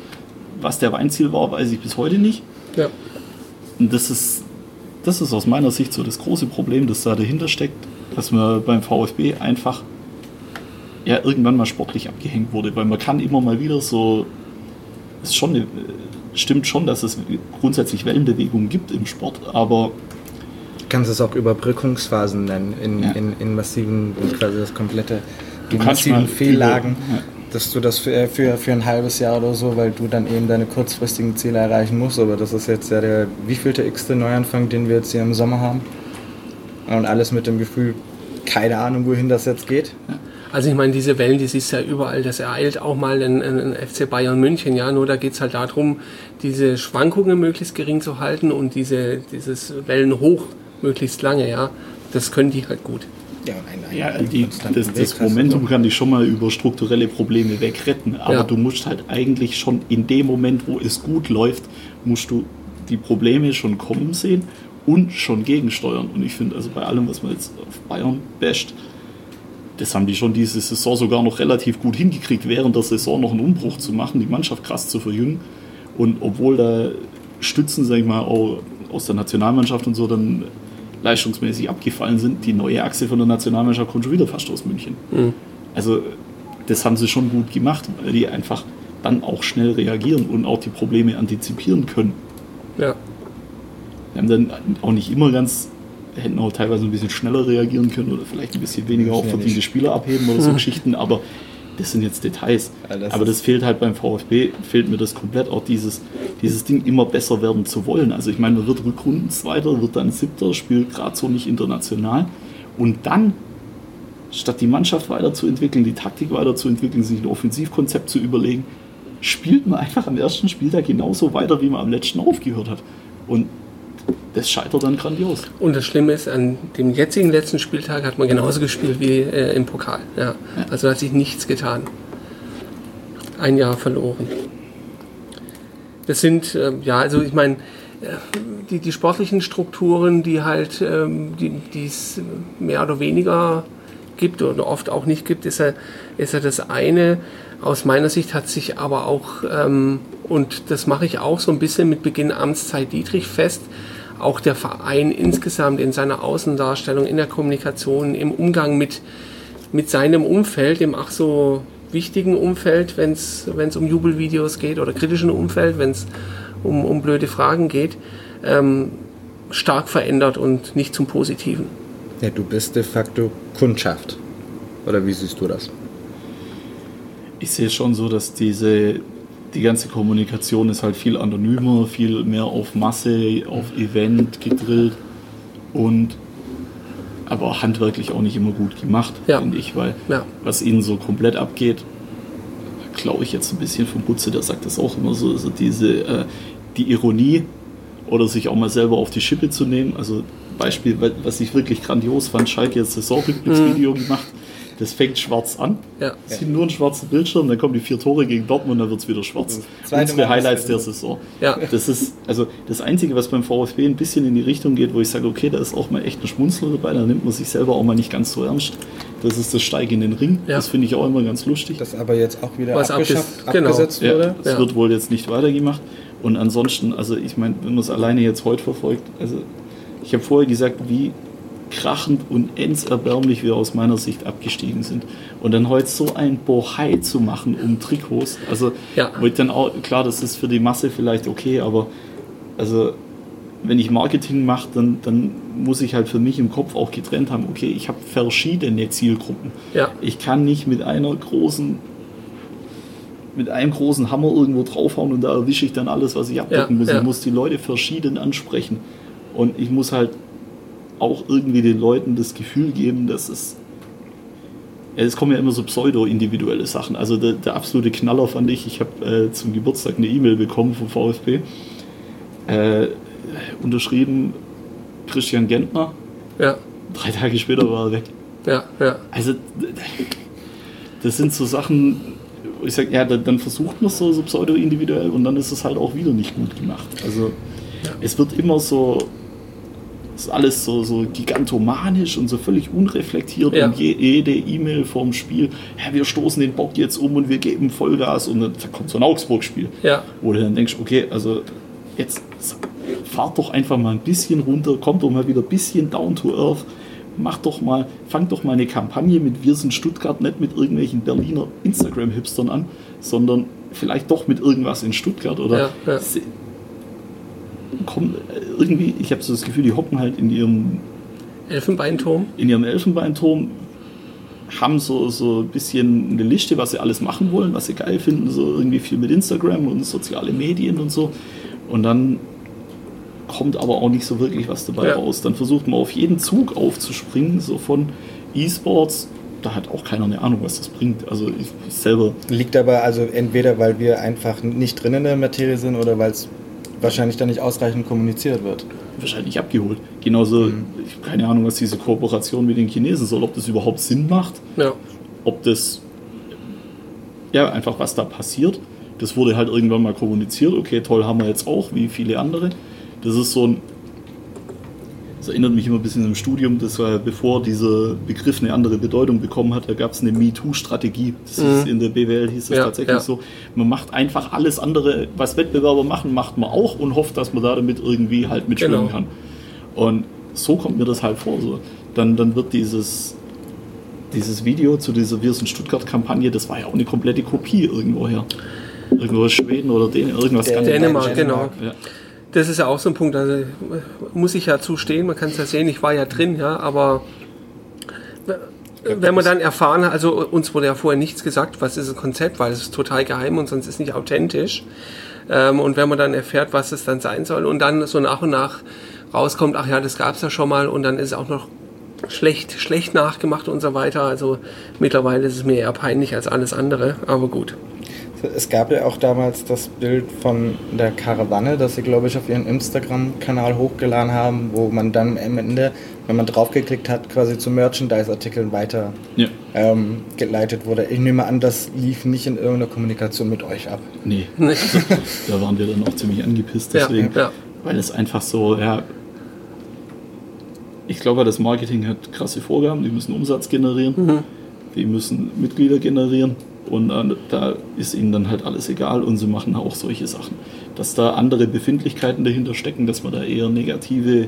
Was der Weinziel war, weiß ich bis heute nicht. Ja. Und das ist, das ist aus meiner Sicht so das große Problem, das da dahinter steckt, dass man beim VfB einfach ja irgendwann mal sportlich abgehängt wurde, weil man kann immer mal wieder so, es schon eine, stimmt schon, dass es grundsätzlich Wellenbewegungen gibt im Sport, aber kannst es auch Überbrückungsphasen nennen, in, ja. in, in massiven, quasi das komplette, in massiven Fehllagen, ja. dass du das für, für, für ein halbes Jahr oder so, weil du dann eben deine kurzfristigen Ziele erreichen musst, aber das ist jetzt ja der wievielte x-te Neuanfang, den wir jetzt hier im Sommer haben und alles mit dem Gefühl, keine Ahnung, wohin das jetzt geht. Ja. Also ich meine, diese Wellen, die siehst du ja überall, das ereilt auch mal in, in FC Bayern München, ja, nur da geht es halt darum, diese Schwankungen möglichst gering zu halten und diese, dieses Wellen hoch möglichst lange, ja. Das können die halt gut. Ja, ein, ein, ja die, das, das Momentum kann dich schon mal über strukturelle Probleme wegretten, aber ja. du musst halt eigentlich schon in dem Moment, wo es gut läuft, musst du die Probleme schon kommen sehen und schon gegensteuern. Und ich finde, also bei allem, was man jetzt auf Bayern basht, das haben die schon diese Saison sogar noch relativ gut hingekriegt, während der Saison noch einen Umbruch zu machen, die Mannschaft krass zu verjüngen. Und obwohl da Stützen, sag ich mal, auch aus der Nationalmannschaft und so dann leistungsmäßig abgefallen sind, die neue Achse von der Nationalmannschaft kommt schon wieder fast aus München. Mhm. Also das haben sie schon gut gemacht, weil die einfach dann auch schnell reagieren und auch die Probleme antizipieren können. Ja. Wir haben dann auch nicht immer ganz, hätten auch teilweise ein bisschen schneller reagieren können oder vielleicht ein bisschen weniger auch verdiente Spieler abheben oder so. Geschichten, aber das sind jetzt Details. Ja, das aber das fehlt halt beim VfB, fehlt mir das komplett auch dieses, dieses Ding immer besser werden zu wollen. Also ich meine, man wird Rückrundenzweiter, wird dann Siebter, spielt gerade so nicht international und dann statt die Mannschaft weiterzuentwickeln, die Taktik weiterzuentwickeln, sich ein Offensivkonzept zu überlegen, spielt man einfach am ersten Spieltag genauso weiter, wie man am letzten aufgehört hat. Und das scheitert dann grandios. Und das Schlimme ist, an dem jetzigen letzten Spieltag hat man genauso gespielt wie äh, im Pokal. Ja. ja. Also hat sich nichts getan. Ein Jahr verloren. Das sind, äh, ja, also ich meine, äh, die, die sportlichen Strukturen, die halt, ähm, die es mehr oder weniger gibt oder oft auch nicht gibt, ist ja, ist ja das eine. Aus meiner Sicht hat sich aber auch, ähm, und das mache ich auch so ein bisschen mit Beginn Amtszeit Dietrich fest, auch der Verein insgesamt in seiner Außendarstellung, in der Kommunikation, im Umgang mit, mit seinem Umfeld, dem ach so wichtigen Umfeld, wenn es um Jubelvideos geht oder kritischen Umfeld, wenn es um, um blöde Fragen geht, ähm, stark verändert und nicht zum Positiven. Ja, du bist de facto Kundschaft. Oder wie siehst du das? Ich sehe schon so, dass diese die ganze Kommunikation ist halt viel anonymer, viel mehr auf Masse, auf Event gedrillt und aber handwerklich auch nicht immer gut gemacht, ja. finde ich, weil ja. was ihnen so komplett abgeht, glaube ich jetzt ein bisschen vom Butze, der sagt das auch immer so, also diese äh, die Ironie oder sich auch mal selber auf die Schippe zu nehmen. Also Beispiel, was ich wirklich grandios fand, Schalke jetzt Saisonrückblicksvideo mhm. gemacht das fängt schwarz an. Ja. Es sieht nur einen schwarzen Bildschirm, dann kommen die vier Tore gegen Dortmund, dann wird es wieder schwarz. Unsere Highlights der Saison. Ja. Das ist also das Einzige, was beim VfB ein bisschen in die Richtung geht, wo ich sage, okay, da ist auch mal echt ein Schmunzler dabei, da nimmt man sich selber auch mal nicht ganz so ernst. Das ist das Steigen in den Ring. Ja. Das finde ich auch immer ganz lustig. Das aber jetzt auch wieder was abgeschafft, genau. abgesetzt ja, wurde. Das wird wohl jetzt nicht weitergemacht. Und ansonsten, also ich meine, wenn man es alleine jetzt heute verfolgt, also ich habe vorher gesagt, wie krachend und endserbärmlich wir aus meiner Sicht abgestiegen sind. Und dann heute so ein Bohai zu machen um Trikots, also ja. wo ich dann auch, klar, das ist für die Masse vielleicht okay, aber also wenn ich Marketing mache, dann, dann muss ich halt für mich im Kopf auch getrennt haben, okay, ich habe verschiedene Zielgruppen. Ja. Ich kann nicht mit einer großen mit einem großen Hammer irgendwo draufhauen und da erwische ich dann alles, was ich abdecken ja, muss. Ich muss die Leute verschieden ansprechen. Und ich muss halt auch irgendwie den Leuten das Gefühl geben, dass es ja, es kommen ja immer so pseudo-individuelle Sachen. Also der, der, absolute Knaller fand ich, ich habe äh, zum Geburtstag eine E-Mail bekommen vom VfB. Äh, unterschrieben Christian Gentner. Ja. Drei Tage später war er weg. Ja, ja. Also das sind so Sachen, wo ich sage, ja, dann versucht man es so, so pseudo-individuell und dann ist es halt auch wieder nicht gut gemacht. Also ja. es wird immer so ist alles so, so gigantomanisch und so völlig unreflektiert ja. und je, jede E-Mail vorm Spiel, ja, wir stoßen den Bock jetzt um und wir geben Vollgas und dann kommt so ein Augsburg-Spiel. Ja. Wo du dann denkst, okay, also jetzt fahrt doch einfach mal ein bisschen runter, kommt doch mal wieder ein bisschen down to earth, macht doch mal, fangt doch mal eine Kampagne mit Wir sind Stuttgart nicht mit irgendwelchen Berliner Instagram-Hipstern an, sondern vielleicht doch mit irgendwas in Stuttgart oder ja, ja kommen irgendwie, ich habe so das Gefühl, die hocken halt in ihrem Elfenbeinturm. In ihrem Elfenbeinturm, haben so, so ein bisschen eine Liste, was sie alles machen wollen, was sie geil finden, so irgendwie viel mit Instagram und soziale Medien und so. Und dann kommt aber auch nicht so wirklich was dabei ja. raus. Dann versucht man auf jeden Zug aufzuspringen, so von E-Sports. Da hat auch keiner eine Ahnung, was das bringt. Also ich, selber. Liegt aber also entweder, weil wir einfach nicht drin in der Materie sind oder weil es wahrscheinlich dann nicht ausreichend kommuniziert wird. Wahrscheinlich abgeholt. Genauso, mhm. ich habe keine Ahnung, was diese Kooperation mit den Chinesen soll, ob das überhaupt Sinn macht. Ja. Ob das, ja, einfach was da passiert. Das wurde halt irgendwann mal kommuniziert. Okay, toll, haben wir jetzt auch, wie viele andere. Das ist so ein das erinnert mich immer ein bisschen im Studium, das war bevor dieser Begriff eine andere Bedeutung bekommen hat, da gab es eine MeToo-Strategie. Mhm. In der BWL hieß das ja, tatsächlich ja. so. Man macht einfach alles andere, was Wettbewerber machen, macht man auch und hofft, dass man da damit irgendwie halt mitschwimmen genau. kann. Und so kommt mir das halt vor. So. Dann, dann wird dieses, dieses Video zu dieser Wir sind Stuttgart-Kampagne, das war ja auch eine komplette Kopie irgendwoher. Irgendwo aus Schweden oder Dänemark, irgendwas Dänemark, ganz Dänemark, genau. Ja das ist ja auch so ein Punkt, also muss ich ja zustehen, man kann es ja sehen, ich war ja drin, ja, aber wenn man dann erfahren, also uns wurde ja vorher nichts gesagt, was ist das Konzept, weil es ist total geheim und sonst ist nicht authentisch. Ähm, und wenn man dann erfährt, was es dann sein soll und dann so nach und nach rauskommt, ach ja, das gab es ja schon mal und dann ist es auch noch schlecht, schlecht nachgemacht und so weiter. Also mittlerweile ist es mir eher peinlich als alles andere, aber gut es gab ja auch damals das Bild von der Karawanne, das sie, glaube ich, auf ihren Instagram-Kanal hochgeladen haben, wo man dann am Ende, wenn man draufgeklickt hat, quasi zu Merchandise-Artikeln weiter ja. ähm, geleitet wurde. Ich nehme an, das lief nicht in irgendeiner Kommunikation mit euch ab. Nee, da waren wir dann auch ziemlich angepisst, deswegen, ja, ja. weil es einfach so, ja, ich glaube, das Marketing hat krasse Vorgaben, die müssen Umsatz generieren, mhm. die müssen Mitglieder generieren und äh, da ist ihnen dann halt alles egal und sie machen auch solche Sachen. Dass da andere Befindlichkeiten dahinter stecken, dass man da eher negative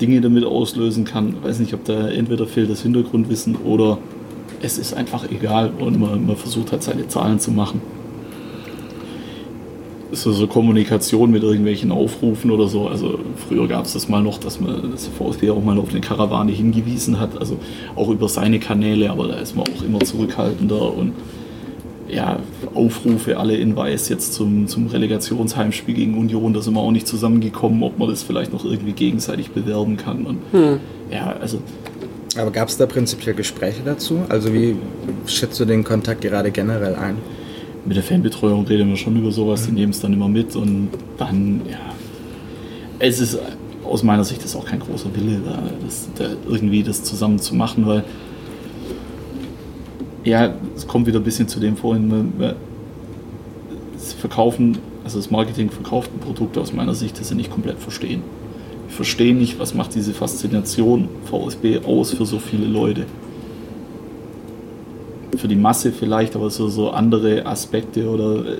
Dinge damit auslösen kann. Ich weiß nicht, ob da entweder fehlt das Hintergrundwissen oder es ist einfach egal und man, man versucht halt seine Zahlen zu machen. So, so Kommunikation mit irgendwelchen Aufrufen oder so. Also früher gab es das mal noch, dass man das VfB auch mal auf eine Karawane hingewiesen hat, also auch über seine Kanäle, aber da ist man auch immer zurückhaltender und ja, Aufrufe alle in Weiß jetzt zum, zum Relegationsheimspiel gegen Union, da sind wir auch nicht zusammengekommen, ob man das vielleicht noch irgendwie gegenseitig bewerben kann. Und, hm. Ja, also. Aber gab es da prinzipiell Gespräche dazu? Also wie schätzt du den Kontakt gerade generell ein? Mit der Fanbetreuung reden wir schon über sowas, die nehmen es dann immer mit und dann, ja, es ist aus meiner Sicht ist auch kein großer Wille, da, das, da irgendwie das zusammen zu machen, weil ja, es kommt wieder ein bisschen zu dem vorhin, sie verkaufen, also das Marketing verkauft ein Produkt aus meiner Sicht, das sie nicht komplett verstehen. Ich verstehe nicht, was macht diese Faszination VSB aus für so viele Leute für die Masse vielleicht, aber so, so andere Aspekte oder äh,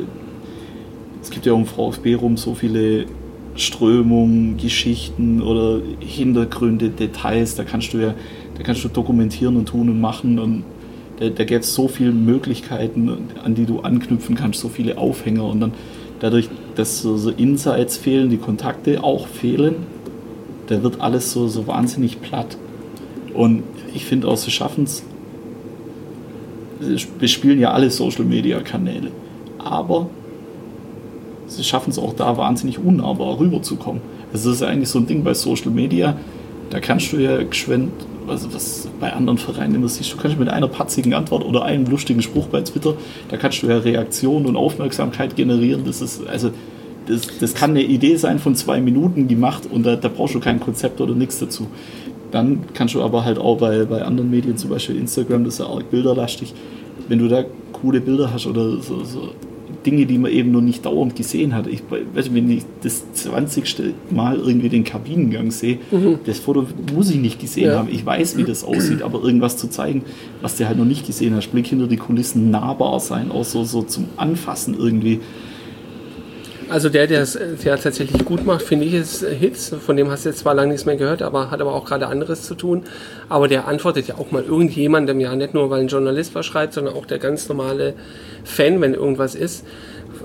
es gibt ja um VfB rum so viele Strömungen, Geschichten oder Hintergründe, Details, da kannst du ja, da kannst du dokumentieren und tun und machen und da, da gibt es so viele Möglichkeiten, an die du anknüpfen kannst, so viele Aufhänger und dann dadurch, dass so, so Insights fehlen, die Kontakte auch fehlen, da wird alles so, so wahnsinnig platt. Und ich finde auch, sie schaffen es wir spielen ja alle Social Media Kanäle. Aber sie schaffen es auch da wahnsinnig unnahbar rüberzukommen. Es ist eigentlich so ein Ding bei Social Media. Da kannst du ja geschwind, also was bei anderen Vereinen immer siehst, du kannst mit einer patzigen Antwort oder einem lustigen Spruch bei Twitter, da kannst du ja Reaktion und Aufmerksamkeit generieren. Das ist, also, das, das kann eine Idee sein von zwei Minuten gemacht und da, da brauchst du kein Konzept oder nichts dazu. Dann kannst du aber halt auch bei, bei anderen Medien, zum Beispiel Instagram, das ist ja arg bilderlastig, wenn du da coole Bilder hast oder so, so Dinge, die man eben noch nicht dauernd gesehen hat. Ich, weißt, wenn ich das 20. Mal irgendwie den Kabinengang sehe, mhm. das Foto muss ich nicht gesehen ja. haben. Ich weiß, wie das aussieht, aber irgendwas zu zeigen, was du halt noch nicht gesehen hast, Blick hinter die Kulissen nahbar sein, auch so, so zum Anfassen irgendwie. Also der, der es der tatsächlich gut macht, finde ich, ist Hitz. Von dem hast du jetzt zwar lange nichts mehr gehört, aber hat aber auch gerade anderes zu tun. Aber der antwortet ja auch mal irgendjemandem, ja nicht nur, weil ein Journalist was schreibt, sondern auch der ganz normale Fan, wenn irgendwas ist.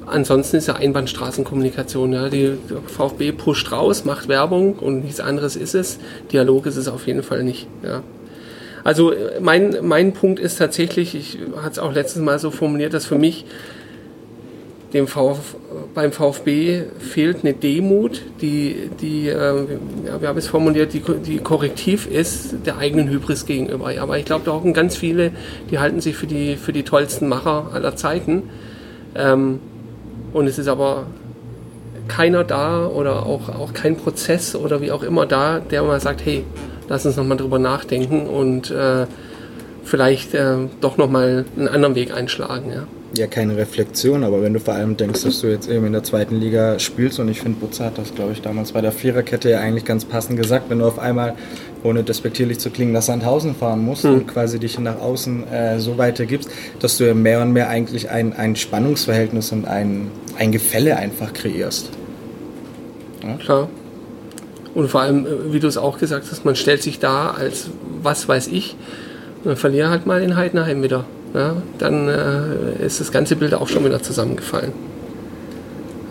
Ansonsten ist ja Einbahnstraßenkommunikation. Ja. Die VfB pusht raus, macht Werbung und nichts anderes ist es. Dialog ist es auf jeden Fall nicht. Ja. Also mein, mein Punkt ist tatsächlich, ich hatte es auch letztes Mal so formuliert, dass für mich dem Vf, beim VfB fehlt eine Demut, die, die äh, wir haben es formuliert, die, die korrektiv ist der eigenen Hybris gegenüber. Aber ich glaube, da auch ganz viele, die halten sich für die, für die tollsten Macher aller Zeiten. Ähm, und es ist aber keiner da oder auch, auch kein Prozess oder wie auch immer da, der mal sagt, hey, lass uns nochmal drüber nachdenken und äh, vielleicht äh, doch nochmal einen anderen Weg einschlagen. Ja ja keine Reflexion, aber wenn du vor allem denkst, dass du jetzt eben in der zweiten Liga spielst und ich finde, Butzer hat das, glaube ich, damals bei der Viererkette ja eigentlich ganz passend gesagt, wenn du auf einmal, ohne despektierlich zu klingen, nach Sandhausen fahren musst mhm. und quasi dich nach außen äh, so weitergibst, dass du ja mehr und mehr eigentlich ein, ein Spannungsverhältnis und ein, ein Gefälle einfach kreierst. Ja? Klar. Und vor allem, äh, wie du es auch gesagt hast, man stellt sich da als was weiß ich, und dann verliere halt mal in Heidenheim wieder ja, dann äh, ist das ganze Bild auch schon wieder zusammengefallen.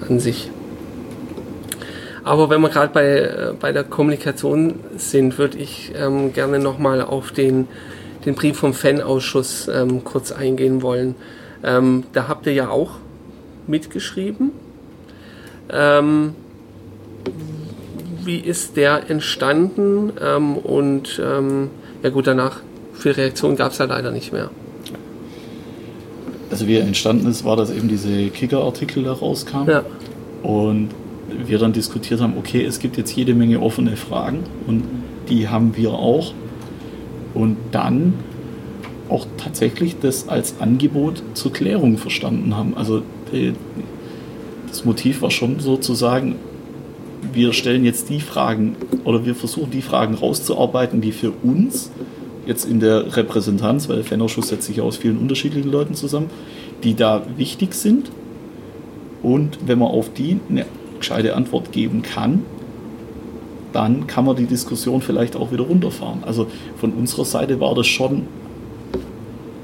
An sich. Aber wenn wir gerade bei, äh, bei der Kommunikation sind, würde ich ähm, gerne nochmal auf den, den Brief vom Fanausschuss ähm, kurz eingehen wollen. Ähm, da habt ihr ja auch mitgeschrieben. Ähm, wie ist der entstanden? Ähm, und ähm, ja gut, danach viel Reaktion gab es ja leider nicht mehr also wie er entstanden ist, war, dass eben diese Kicker-Artikel da rauskamen. Ja. Und wir dann diskutiert haben, okay, es gibt jetzt jede Menge offene Fragen und die haben wir auch. Und dann auch tatsächlich das als Angebot zur Klärung verstanden haben. Also die, das Motiv war schon sozusagen, wir stellen jetzt die Fragen oder wir versuchen die Fragen rauszuarbeiten, die für uns jetzt in der Repräsentanz, weil der Fanausschuss setzt sich aus vielen unterschiedlichen Leuten zusammen, die da wichtig sind. Und wenn man auf die eine gescheite Antwort geben kann, dann kann man die Diskussion vielleicht auch wieder runterfahren. Also von unserer Seite war das schon,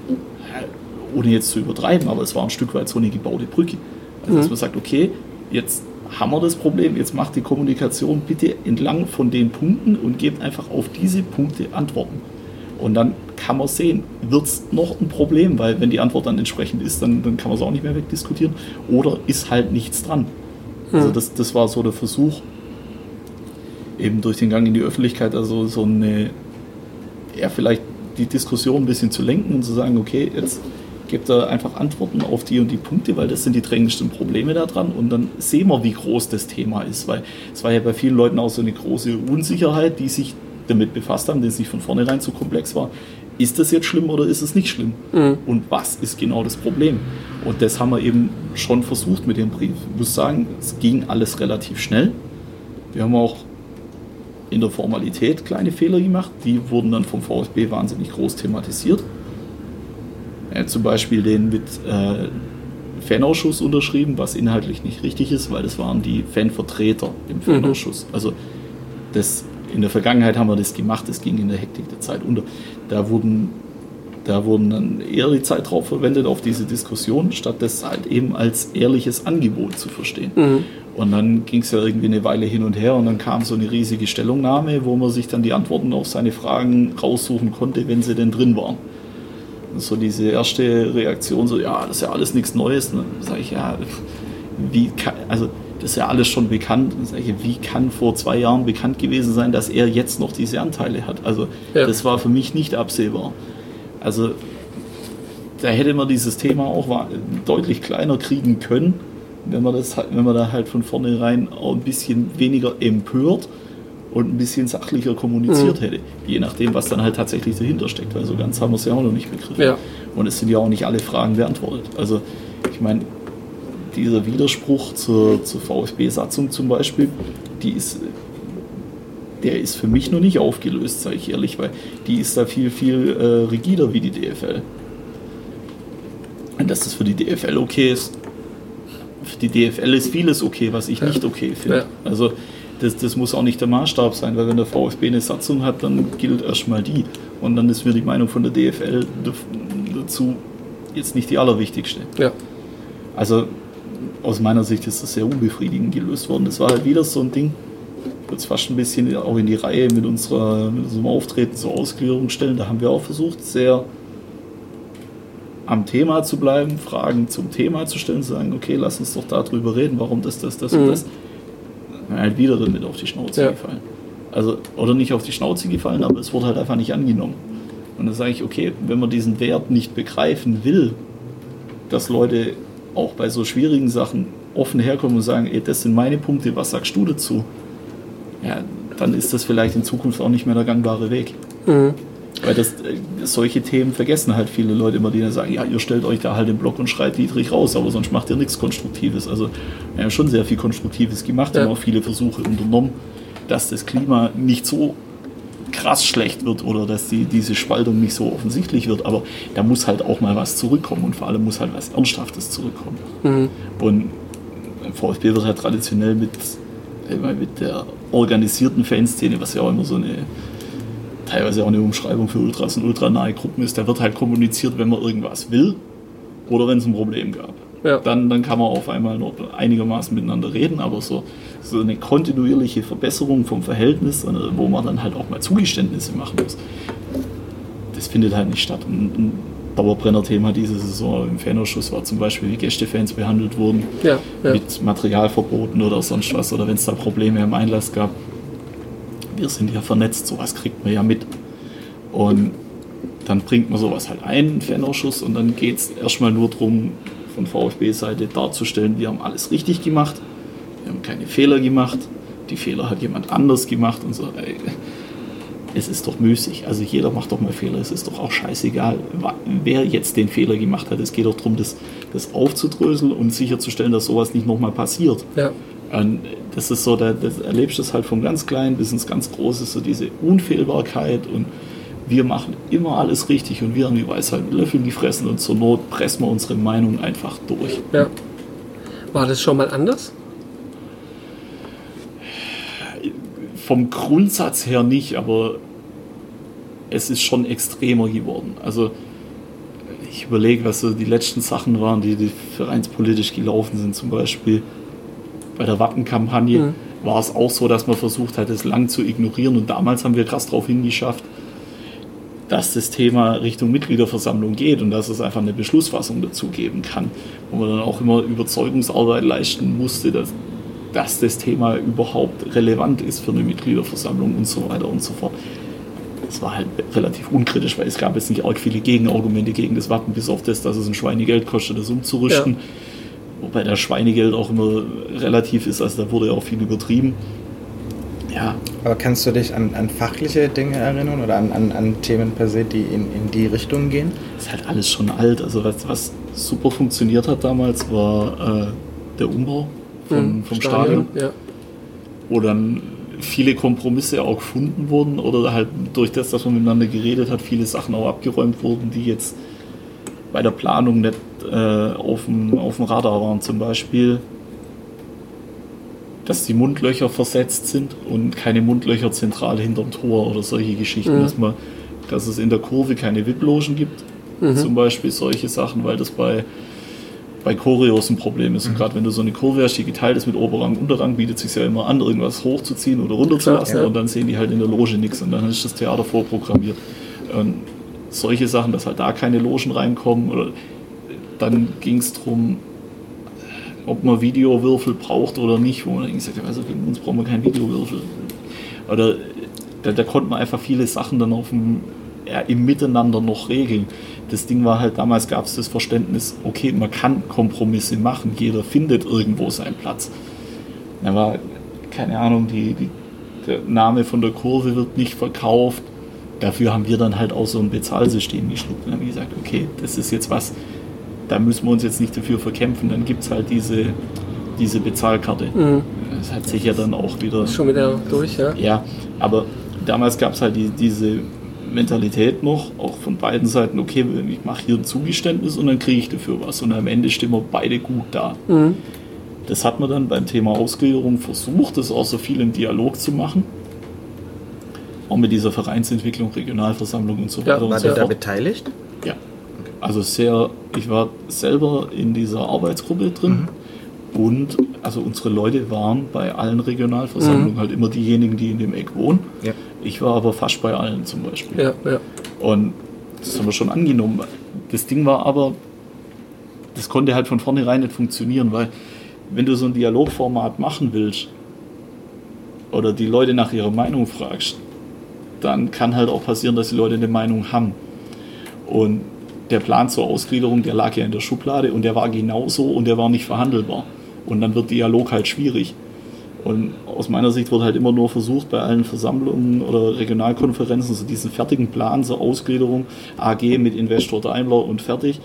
äh, ohne jetzt zu übertreiben, aber es war ein Stück weit so eine gebaute Brücke. Also mhm. dass man sagt, okay, jetzt haben wir das Problem, jetzt macht die Kommunikation bitte entlang von den Punkten und gebt einfach auf diese Punkte Antworten. Und dann kann man sehen, wird es noch ein Problem, weil wenn die Antwort dann entsprechend ist, dann, dann kann man es auch nicht mehr wegdiskutieren. Oder ist halt nichts dran. Mhm. Also das, das war so der Versuch, eben durch den Gang in die Öffentlichkeit, also so eine, ja, vielleicht die Diskussion ein bisschen zu lenken und zu sagen, okay, jetzt gebt da einfach Antworten auf die und die Punkte, weil das sind die drängendsten Probleme da dran und dann sehen wir, wie groß das Thema ist, weil es war ja bei vielen Leuten auch so eine große Unsicherheit, die sich damit befasst haben, das nicht von vornherein zu komplex war. Ist das jetzt schlimm oder ist es nicht schlimm? Mhm. Und was ist genau das Problem? Und das haben wir eben schon versucht mit dem Brief. Ich muss sagen, es ging alles relativ schnell. Wir haben auch in der Formalität kleine Fehler gemacht. Die wurden dann vom VfB wahnsinnig groß thematisiert. Ja, zum Beispiel den mit äh, Fanausschuss unterschrieben, was inhaltlich nicht richtig ist, weil das waren die Fanvertreter im mhm. Fanausschuss. Mhm. Also das in der Vergangenheit haben wir das gemacht, das ging in der Hektik der Zeit unter. Da wurden, da wurden dann eher die Zeit drauf verwendet, auf diese Diskussion, statt das halt eben als ehrliches Angebot zu verstehen. Mhm. Und dann ging es ja irgendwie eine Weile hin und her und dann kam so eine riesige Stellungnahme, wo man sich dann die Antworten auf seine Fragen raussuchen konnte, wenn sie denn drin waren. Und so diese erste Reaktion, so, ja, das ist ja alles nichts Neues. Dann sage ich, ja, wie kann, also das ist ja alles schon bekannt. wie kann vor zwei Jahren bekannt gewesen sein, dass er jetzt noch diese Anteile hat? Also ja. das war für mich nicht absehbar. Also da hätte man dieses Thema auch deutlich kleiner kriegen können, wenn man, das, wenn man da halt von vornherein auch ein bisschen weniger empört und ein bisschen sachlicher kommuniziert mhm. hätte. Je nachdem, was dann halt tatsächlich dahinter steckt. Weil so ganz haben wir es ja auch noch nicht begriffen. Ja. Und es sind ja auch nicht alle Fragen beantwortet. Also ich meine, dieser Widerspruch zur, zur VfB-Satzung zum Beispiel, die ist, der ist für mich noch nicht aufgelöst, sage ich ehrlich, weil die ist da viel, viel äh, rigider wie die DFL. Und dass das für die DFL okay ist, für die DFL ist vieles okay, was ich ja. nicht okay finde. Ja. Also das, das muss auch nicht der Maßstab sein, weil wenn der VfB eine Satzung hat, dann gilt erstmal die. Und dann ist mir die Meinung von der DFL dazu jetzt nicht die allerwichtigste. Ja. Also aus meiner Sicht ist das sehr unbefriedigend gelöst worden. Das war halt wieder so ein Ding, jetzt fast ein bisschen auch in die Reihe mit, unserer, mit unserem Auftreten zur Ausklärung stellen. Da haben wir auch versucht, sehr am Thema zu bleiben, Fragen zum Thema zu stellen, zu sagen, okay, lass uns doch darüber reden, warum das, das, das mhm. und das. Dann halt wieder damit auf die Schnauze ja. gefallen. Also, oder nicht auf die Schnauze gefallen, aber es wurde halt einfach nicht angenommen. Und dann sage ich, okay, wenn man diesen Wert nicht begreifen will, dass Leute auch bei so schwierigen Sachen offen herkommen und sagen, ey, das sind meine Punkte, was sagst du dazu? Ja, dann ist das vielleicht in Zukunft auch nicht mehr der gangbare Weg. Mhm. Weil das, äh, solche Themen vergessen halt viele Leute immer, die dann sagen, ja, ihr stellt euch da halt im Block und schreit niedrig raus, aber sonst macht ihr nichts Konstruktives. Also wir haben schon sehr viel Konstruktives gemacht ja. und auch viele Versuche unternommen, dass das Klima nicht so krass schlecht wird oder dass die, diese Spaltung nicht so offensichtlich wird. Aber da muss halt auch mal was zurückkommen und vor allem muss halt was Ernsthaftes zurückkommen. Mhm. Und VfB wird halt traditionell mit, mit der organisierten Fanszene, was ja auch immer so eine teilweise auch eine Umschreibung für Ultras und ultranahe Gruppen ist, da wird halt kommuniziert, wenn man irgendwas will oder wenn es ein Problem gab. Ja. Dann, dann kann man auf einmal noch einigermaßen miteinander reden, aber so, so eine kontinuierliche Verbesserung vom Verhältnis, wo man dann halt auch mal Zugeständnisse machen muss, das findet halt nicht statt. Ein Dauerbrenner-Thema diese Saison im Fanausschuss war zum Beispiel, wie Gästefans behandelt wurden, ja, ja. mit Materialverboten oder sonst was, oder wenn es da Probleme im Einlass gab wir sind ja vernetzt, sowas kriegt man ja mit. Und dann bringt man sowas halt ein, Fanausschuss, und dann geht es erstmal nur darum, von VfB-Seite darzustellen, wir haben alles richtig gemacht, wir haben keine Fehler gemacht, die Fehler hat jemand anders gemacht und so. Ey, es ist doch müßig. Also jeder macht doch mal Fehler. Es ist doch auch scheißegal, wer jetzt den Fehler gemacht hat. Es geht doch darum, das, das aufzudröseln und sicherzustellen, dass sowas nicht nochmal passiert. Ja. Und das ist so, da erlebst du es halt vom ganz Kleinen bis ins ganz Große, so diese Unfehlbarkeit und wir machen immer alles richtig und wir haben die Weisheit mit Löffeln gefressen und zur Not pressen wir unsere Meinung einfach durch. Ja. War das schon mal anders? Vom Grundsatz her nicht, aber es ist schon extremer geworden. Also ich überlege, was so die letzten Sachen waren, die, die vereinspolitisch gelaufen sind, zum Beispiel bei der Wappenkampagne mhm. war es auch so, dass man versucht hat, es lang zu ignorieren. Und damals haben wir krass darauf hingeschafft, dass das Thema Richtung Mitgliederversammlung geht und dass es einfach eine Beschlussfassung dazu geben kann, wo man dann auch immer Überzeugungsarbeit leisten musste, dass, dass das Thema überhaupt relevant ist für eine Mitgliederversammlung und so weiter und so fort. Das war halt relativ unkritisch, weil es gab jetzt nicht arg viele Gegenargumente gegen das Wappen, bis auf das, dass es ein Schweinegeld kostet, das umzurüsten. Ja. Wobei der Schweinegeld auch immer relativ ist, also da wurde ja auch viel übertrieben. Ja. Aber kannst du dich an, an fachliche Dinge erinnern oder an, an, an, Themen per se, die in, in die Richtung gehen? Das ist halt alles schon alt. Also was, was super funktioniert hat damals, war äh, der Umbau von, mhm, vom Stadion. Stadion. Ja. Wo dann viele Kompromisse auch gefunden wurden oder halt durch das, dass man miteinander geredet hat, viele Sachen auch abgeräumt wurden, die jetzt bei der Planung nicht äh, auf, dem, auf dem Radar waren. Zum Beispiel, dass die Mundlöcher versetzt sind und keine Mundlöcher zentral hinterm Tor oder solche Geschichten, mhm. dass, man, dass es in der Kurve keine VIP-Logen gibt. Mhm. Zum Beispiel solche Sachen, weil das bei, bei Choreos ein Problem ist. Und mhm. gerade wenn du so eine Kurve hast, die geteilt ist mit Oberrang, Unterrang, bietet es sich ja immer an, irgendwas hochzuziehen oder runterzulassen ja. und dann sehen die halt in der Loge nichts und dann ist das Theater vorprogrammiert. Und solche Sachen, dass halt da keine Logen reinkommen. Oder dann ging es darum, ob man Videowürfel braucht oder nicht, wo man gesagt hat, also gegen uns brauchen wir keinen Videowürfel. Oder da, da konnte man einfach viele Sachen dann auf dem, im Miteinander noch regeln. Das Ding war halt, damals gab es das Verständnis, okay, man kann Kompromisse machen, jeder findet irgendwo seinen Platz. Da war, keine Ahnung, die, die, der Name von der Kurve wird nicht verkauft. Dafür haben wir dann halt auch so ein Bezahlsystem geschluckt und haben gesagt, okay, das ist jetzt was, da müssen wir uns jetzt nicht dafür verkämpfen. Dann gibt es halt diese, diese Bezahlkarte. Mhm. Das hat sich ja dann auch wieder. Ist schon wieder durch, ja? Ja, aber damals gab es halt die, diese Mentalität noch, auch von beiden Seiten, okay, ich mache hier ein Zugeständnis und dann kriege ich dafür was. Und am Ende stehen wir beide gut da. Mhm. Das hat man dann beim Thema Ausgliederung versucht, das auch so viel im Dialog zu machen. Auch mit dieser Vereinsentwicklung, Regionalversammlung und so weiter. Ja, war und so der da beteiligt? Ja. Also sehr, ich war selber in dieser Arbeitsgruppe drin. Mhm. Und also unsere Leute waren bei allen Regionalversammlungen mhm. halt immer diejenigen, die in dem Eck wohnen. Ja. Ich war aber fast bei allen zum Beispiel. Ja, ja. Und das haben wir schon angenommen. Das Ding war aber, das konnte halt von vornherein nicht funktionieren, weil wenn du so ein Dialogformat machen willst oder die Leute nach ihrer Meinung fragst, dann kann halt auch passieren, dass die Leute eine Meinung haben. Und der Plan zur Ausgliederung, der lag ja in der Schublade und der war genauso und der war nicht verhandelbar. Und dann wird Dialog halt schwierig. Und aus meiner Sicht wird halt immer nur versucht, bei allen Versammlungen oder Regionalkonferenzen so diesen fertigen Plan zur Ausgliederung, AG mit Investor Daimler und fertig,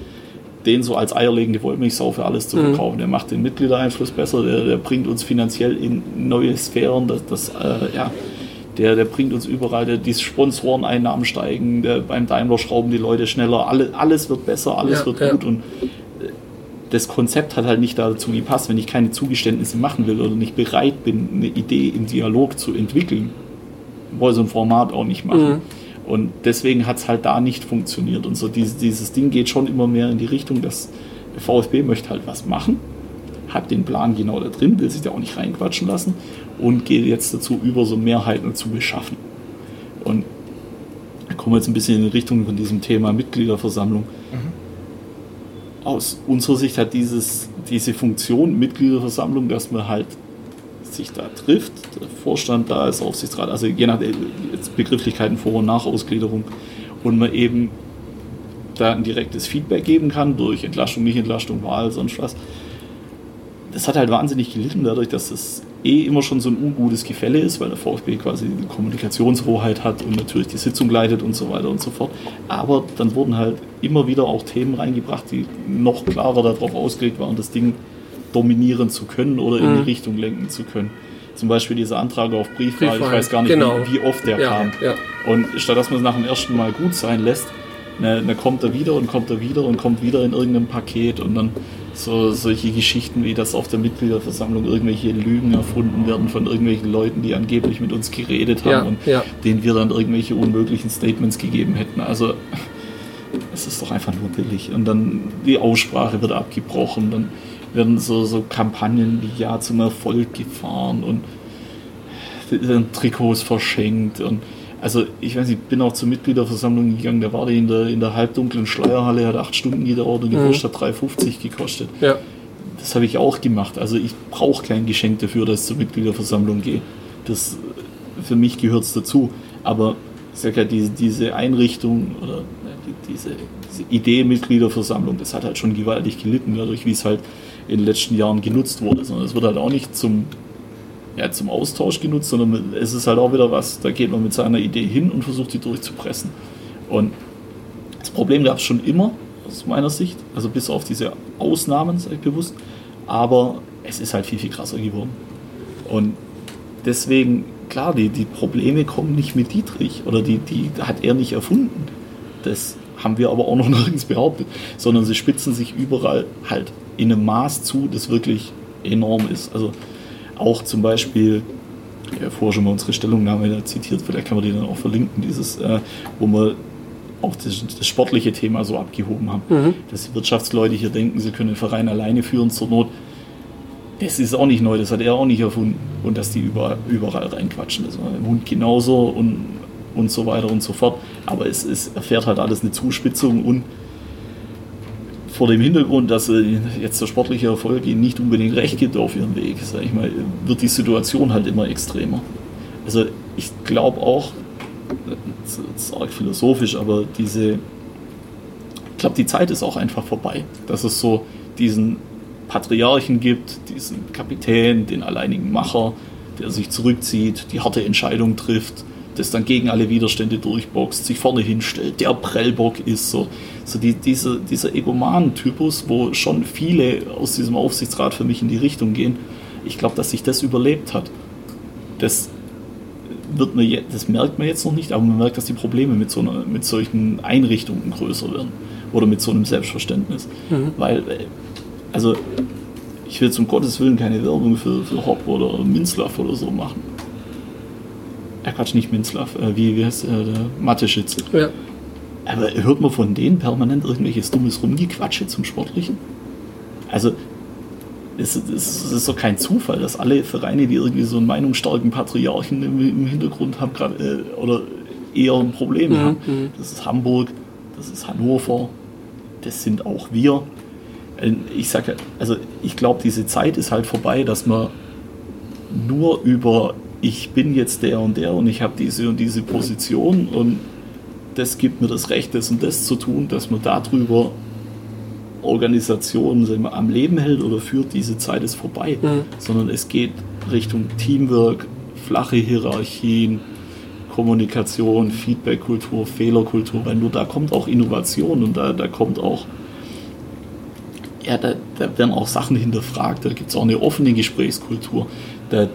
den so als eierlegende Wollmilchsau für alles zu mhm. verkaufen. Mhm. Der macht den Mitgliedereinfluss besser, der, der, bringt uns finanziell in neue Sphären, das, das äh, ja, der, der bringt uns überall, der, die Sponsoreneinnahmen steigen, der, beim Daimler schrauben die Leute schneller, alle, alles wird besser, alles ja, wird ja. gut und das Konzept hat halt nicht dazu gepasst, wenn ich keine Zugeständnisse machen will oder nicht bereit bin, eine Idee im Dialog zu entwickeln, wollte so ein Format auch nicht machen. Mhm. Und deswegen hat es halt da nicht funktioniert. Und so dieses, dieses Ding geht schon immer mehr in die Richtung, dass der VfB möchte halt was machen, hat den Plan genau da drin, will sich da auch nicht reinquatschen lassen und geht jetzt dazu über, so Mehrheiten zu beschaffen. Und da kommen wir jetzt ein bisschen in die Richtung von diesem Thema Mitgliederversammlung. Mhm aus unserer Sicht hat dieses, diese Funktion Mitgliederversammlung, dass man halt sich da trifft, der Vorstand da ist, Aufsichtsrat, also je nach Begrifflichkeiten Vor- und Nachausgliederung und man eben da ein direktes Feedback geben kann durch Entlastung, Nicht-Entlastung, Wahl, sonst was. Das hat halt wahnsinnig gelitten dadurch, dass es eh immer schon so ein ungutes Gefälle ist, weil der VfB quasi die Kommunikationshoheit hat und natürlich die Sitzung leitet und so weiter und so fort. Aber dann wurden halt immer wieder auch Themen reingebracht, die noch klarer darauf ausgelegt waren, das Ding dominieren zu können oder in die mhm. Richtung lenken zu können. Zum Beispiel dieser Antrag auf Briefwahl, Briefwahl. ich weiß gar nicht, genau. wie, wie, oft der ja, kam. Ja. Und statt dass man es nach dem ersten Mal gut sein lässt, dann ne, kommt er wieder und kommt er wieder und kommt wieder in irgendeinem Paket und dann so solche Geschichten wie, dass auf der Mitgliederversammlung irgendwelche Lügen erfunden werden von irgendwelchen Leuten, die angeblich mit uns geredet haben ja, und ja. denen wir dann irgendwelche unmöglichen Statements gegeben hätten. Also es ist doch einfach nur billig. Und dann die Aussprache wird abgebrochen, dann werden so, so Kampagnen wie Ja zum Erfolg gefahren und dann Trikots verschenkt und also ich weiß, ich bin auch zur Mitgliederversammlung gegangen, da war die in der, in der halbdunklen Schleierhalle, hat acht Stunden gedauert und die mhm. Wurst hat 3,50 gekostet. Ja. Das habe ich auch gemacht. Also ich brauche kein Geschenk dafür, dass ich zur Mitgliederversammlung gehe. Das, für mich gehört es dazu. Aber ich sage ja, diese, diese Einrichtung oder die, diese, diese Idee Mitgliederversammlung, das hat halt schon gewaltig gelitten, dadurch, wie es halt in den letzten Jahren genutzt wurde. Sondern es wird halt auch nicht zum ja, zum Austausch genutzt, sondern es ist halt auch wieder was, da geht man mit seiner Idee hin und versucht die durchzupressen. Und das Problem gab es schon immer, aus meiner Sicht, also bis auf diese Ausnahmen, sage ich bewusst, aber es ist halt viel, viel krasser geworden. Und deswegen, klar, die, die Probleme kommen nicht mit Dietrich oder die, die hat er nicht erfunden. Das haben wir aber auch noch nirgends behauptet, sondern sie spitzen sich überall halt in einem Maß zu, das wirklich enorm ist. Also auch zum Beispiel, ja, vorher schon mal unsere Stellungnahme da zitiert, vielleicht kann man die dann auch verlinken, dieses, äh, wo wir auch das, das, sportliche Thema so abgehoben haben. Mhm. Dass die Wirtschaftsleute hier denken, sie können den Verein alleine führen zur Not. Das ist auch nicht neu, das hat er auch nicht erfunden. Und dass die überall, überall reinquatschen. Das war im Hund genauso und, und so weiter und so fort. Aber es, es erfährt halt alles eine Zuspitzung und vor dem Hintergrund, dass jetzt der sportliche Erfolg ihnen nicht unbedingt recht gibt auf ihrem Weg, sag ich mal, wird die Situation halt immer extremer. Also ich glaube auch, das ist arg philosophisch, aber diese, ich glaube, die Zeit ist auch einfach vorbei, dass es so diesen Patriarchen gibt, diesen Kapitän, den alleinigen Macher, der sich zurückzieht, die harte Entscheidung trifft, das dann gegen alle Widerstände durchboxt, sich vorne hinstellt, der Prellbock ist, so, so die, diese, dieser Egomanen-Typus, wo schon viele aus diesem Aufsichtsrat für mich in die Richtung gehen. Ich glaube, dass sich das überlebt hat. Das, wird man, das merkt man jetzt noch nicht, aber man merkt, dass die Probleme mit, so einer, mit solchen Einrichtungen größer werden oder mit so einem Selbstverständnis. Mhm. Weil, äh, also, ich will zum Gottes Willen keine Werbung für, für Hopp oder Minzlaff oder so machen äh, Quatsch, nicht Minzlaff, äh, wie, wie heißt äh, der Mathe-Schütze. Ja. Aber hört man von denen permanent irgendwelches dummes Rumgequatsche zum Sportlichen? Also, es, es, ist doch kein Zufall, dass alle Vereine, die irgendwie so einen meinungsstarken Patriarchen im, im Hintergrund haben, grad, äh, oder eher ein Problem mhm. haben. Mhm. Das ist Hamburg, das ist Hannover, das sind auch wir. Äh, ich sage, also ich glaube, diese Zeit ist halt vorbei, dass man nur über ich bin jetzt der und der und ich habe diese und diese Position und das gibt mir das Recht, das und das zu tun, dass man darüber Organisationen sagen wir, am Leben hält oder führt, diese Zeit ist vorbei, mhm. sondern es geht Richtung Teamwork, flache Hierarchien, Kommunikation, Feedbackkultur, Fehlerkultur, weil nur da kommt auch Innovation und da, da kommt auch, ja, da, da werden auch Sachen hinterfragt, da gibt es auch eine offene Gesprächskultur. Da,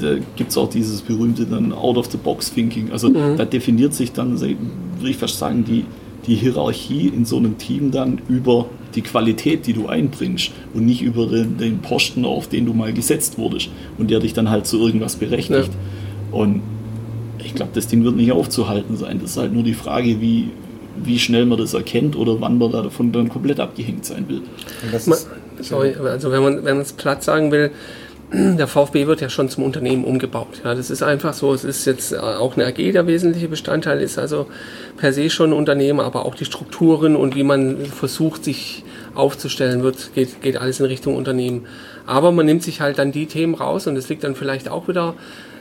da gibt es auch dieses berühmte dann Out-of-the-Box-Thinking. Also mhm. da definiert sich dann, würde ich fast sagen, die, die Hierarchie in so einem Team dann über die Qualität, die du einbringst und nicht über den, den Posten, auf den du mal gesetzt wurdest und der dich dann halt zu irgendwas berechtigt. Ja. Und ich glaube, das Ding wird nicht aufzuhalten sein. Das ist halt nur die Frage, wie, wie schnell man das erkennt oder wann man davon dann komplett abgehängt sein will. Sorry, also wenn man, wenn man es platt sagen will, der VfB wird ja schon zum Unternehmen umgebaut. Ja, das ist einfach so. Es ist jetzt äh, auch eine AG der wesentliche Bestandteil, ist also per se schon ein Unternehmen, aber auch die Strukturen und wie man versucht, sich aufzustellen wird, geht, geht alles in Richtung Unternehmen. Aber man nimmt sich halt dann die Themen raus und es liegt dann vielleicht auch wieder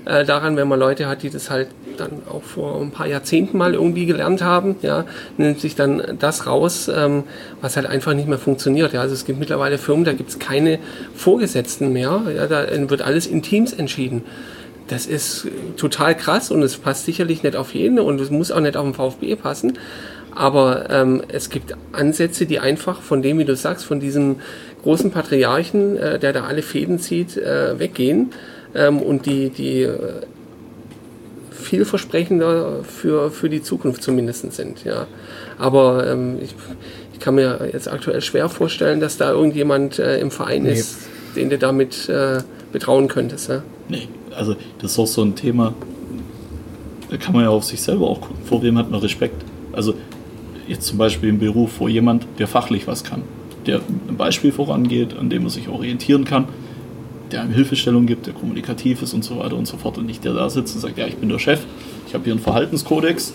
äh, daran, wenn man Leute hat, die das halt dann auch vor ein paar Jahrzehnten mal irgendwie gelernt haben, ja, nimmt sich dann das raus, ähm, was halt einfach nicht mehr funktioniert. Ja. Also es gibt mittlerweile Firmen, da gibt es keine Vorgesetzten mehr, ja, da wird alles in Teams entschieden. Das ist total krass und es passt sicherlich nicht auf jeden und es muss auch nicht auf den VfB passen. Aber ähm, es gibt Ansätze, die einfach von dem, wie du sagst, von diesem großen Patriarchen, äh, der da alle Fäden zieht, äh, weggehen ähm, und die, die äh, vielversprechender für, für die Zukunft zumindest sind. Ja. Aber ähm, ich, ich kann mir jetzt aktuell schwer vorstellen, dass da irgendjemand äh, im Verein nee. ist, den du damit äh, betrauen könntest. Ja? Nee, also das ist auch so ein Thema, da kann man ja auf sich selber auch gucken, vor wem hat man Respekt. Also jetzt zum Beispiel im Beruf, wo jemand, der fachlich was kann, der ein Beispiel vorangeht, an dem man sich orientieren kann, der einem Hilfestellung gibt, der kommunikativ ist und so weiter und so fort und nicht der da sitzt und sagt, ja, ich bin der Chef, ich habe hier einen Verhaltenskodex,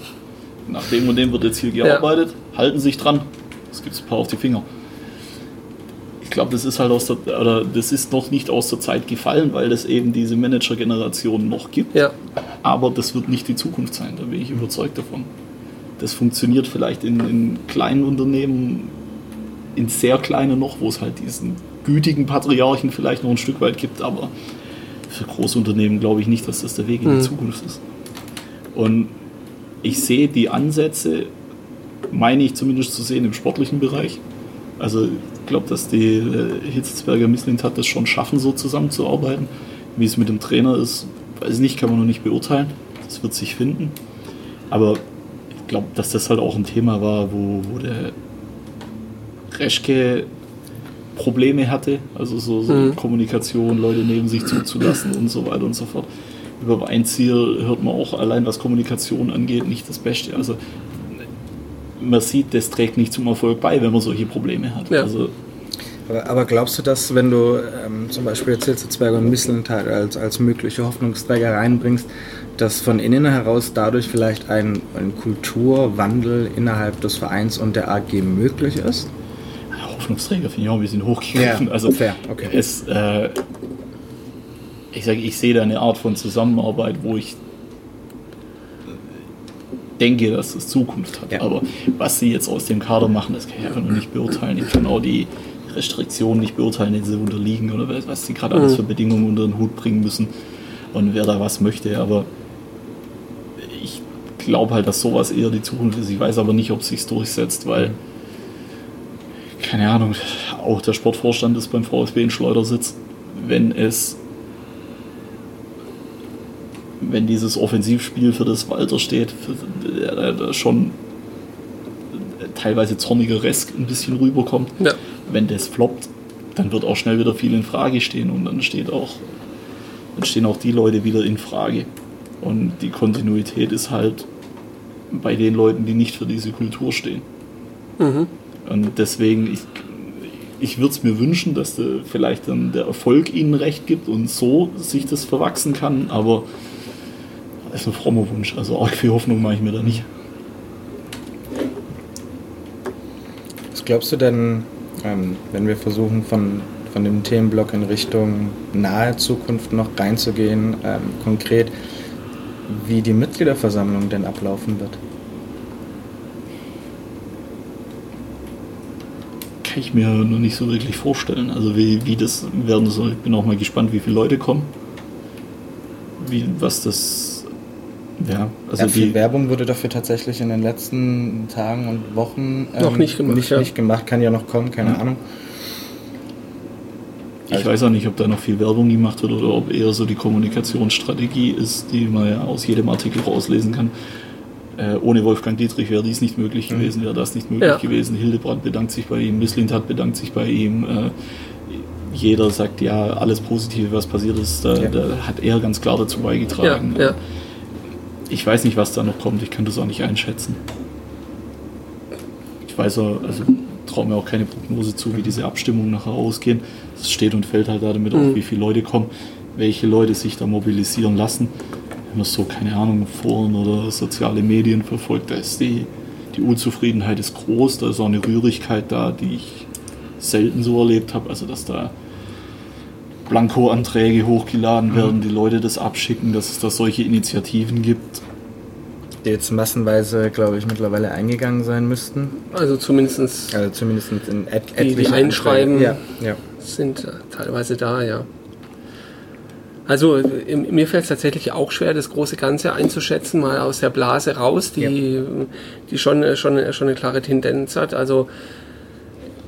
nach dem und dem wird jetzt hier gearbeitet, ja. halten sich dran, es gibt ein paar auf die Finger. Ich glaube, das ist halt aus der, oder das ist noch nicht aus der Zeit gefallen, weil es eben diese Manager-Generation noch gibt. Ja. Aber das wird nicht die Zukunft sein, da bin ich überzeugt davon. Das funktioniert vielleicht in, in kleinen Unternehmen, in sehr kleinen noch, wo es halt diesen gütigen Patriarchen vielleicht noch ein Stück weit gibt, aber für Großunternehmen glaube ich nicht, dass das der Weg in die mhm. Zukunft ist. Und ich sehe die Ansätze, meine ich zumindest zu sehen, im sportlichen Bereich. Also ich glaube, dass die äh, Hitzelsberger Misslint hat das schon schaffen, so zusammenzuarbeiten. Wie es mit dem Trainer ist, weiß ich nicht, kann man noch nicht beurteilen. Das wird sich finden. Aber ich glaube, dass das halt auch ein Thema war, wo, wo der Reschke Probleme hatte, also so, so mhm. Kommunikation, Leute neben sich zuzulassen und so weiter und so fort. Über Weinziel hört man auch allein, was Kommunikation angeht, nicht das Beste. Also man sieht, das trägt nicht zum Erfolg bei, wenn man solche Probleme hat. Ja. Also, aber, glaubst du, dass wenn du ähm, zum Beispiel jetzt Hilzezberger und Misselenthal als, als mögliche Hoffnungsträger reinbringst, dass von innen heraus dadurch vielleicht ein, ein Kulturwandel innerhalb des Vereins und der AG möglich ist? Hoffnungsträger finde ich auch ein bisschen hochgegriffen. Ja, also fair, okay. es, äh, ich sage, ich sehe da eine Art von Zusammenarbeit, wo ich denke, dass es Zukunft hat. Ja. Aber was sie jetzt aus dem Kader machen, das kann ich einfach noch nicht beurteilen. Ich kann auch die Restriktionen nicht beurteilen, denen sie unterliegen oder was- was sie gerade alles für Bedingungen unter den Hut bringen müssen und wer da was möchte. Aber ich glaube halt, dass sowas eher die Zukunft ist. Ich weiß aber nicht, ob es sich durchsetzt, weil, keine Ahnung, auch der Sportvorstand ist beim VfB in Schleudersitz. Wenn es wenn dieses Offensivspiel für das Walter steht, für, äh, schon teilweise zorniger Resk ein bisschen rüberkommt. Ja. Wenn das floppt, dann wird auch schnell wieder viel in Frage stehen und dann steht auch, dann stehen auch die Leute wieder in Frage. Und die Kontinuität ist halt bei den Leuten, die nicht für diese Kultur stehen. Und deswegen, ich, ich würde es mir wünschen, dass der, vielleicht dann der Erfolg ihnen recht gibt und so sich das verwachsen kann, aber das ist ein frommer Wunsch. Also arg viel Hoffnung mache ich mir da nicht. Was glaubst du denn, ähm, wenn wir versuchen, von, von dem Themenblock in Richtung nahe Zukunft noch reinzugehen, ähm, konkret, wie die Mitgliederversammlung denn ablaufen wird? Kann ich mir noch nicht so wirklich vorstellen. Also wie, wie das werden soll. Ich bin auch mal gespannt, wie viele Leute kommen. Wie, was das. Ja, also ja, viel die, Werbung wurde dafür tatsächlich in den letzten Tagen und Wochen ähm, Noch nicht gemacht, Nicht, ja. nicht gemacht, kann ja noch kommen, keine Ja. Ahnung. Ich weiß auch nicht, ob da noch viel Werbung gemacht wird oder ob eher so die Kommunikationsstrategie ist, die man ja aus jedem Artikel rauslesen kann. Äh, ohne Wolfgang Dietrich wäre dies nicht möglich gewesen, wäre das nicht möglich Ja. gewesen. Hildebrand bedankt sich bei ihm, Misslintat bedankt sich bei ihm. Äh, jeder sagt, ja, alles Positive, was passiert ist, da, Ja. da hat er ganz klar dazu beigetragen. ja. Ich weiß nicht, was da noch kommt, ich kann das auch nicht einschätzen. Ich weiß auch, also traue mir auch keine Prognose zu, wie diese Abstimmungen nachher ausgehen. Es steht und fällt halt damit Mhm. auch, wie viele Leute kommen, welche Leute sich da mobilisieren lassen. Wenn man so, keine Ahnung, Foren oder soziale Medien verfolgt, da ist die, die Unzufriedenheit ist groß, da ist auch eine Rührigkeit da, die ich selten so erlebt habe. Also, dass da Blanko-Anträge hochgeladen werden, die Leute das abschicken, dass es da solche Initiativen gibt. Die jetzt massenweise, glaube ich, mittlerweile eingegangen sein müssten. Also zumindest Also zumindest in et Die- die etlichen einschreiben. Ja, ja. sind äh, teilweise da, ja. Also mir fällt es tatsächlich auch schwer, das große Ganze einzuschätzen, mal aus der Blase raus, die, die schon, schon, schon eine klare Tendenz hat. Also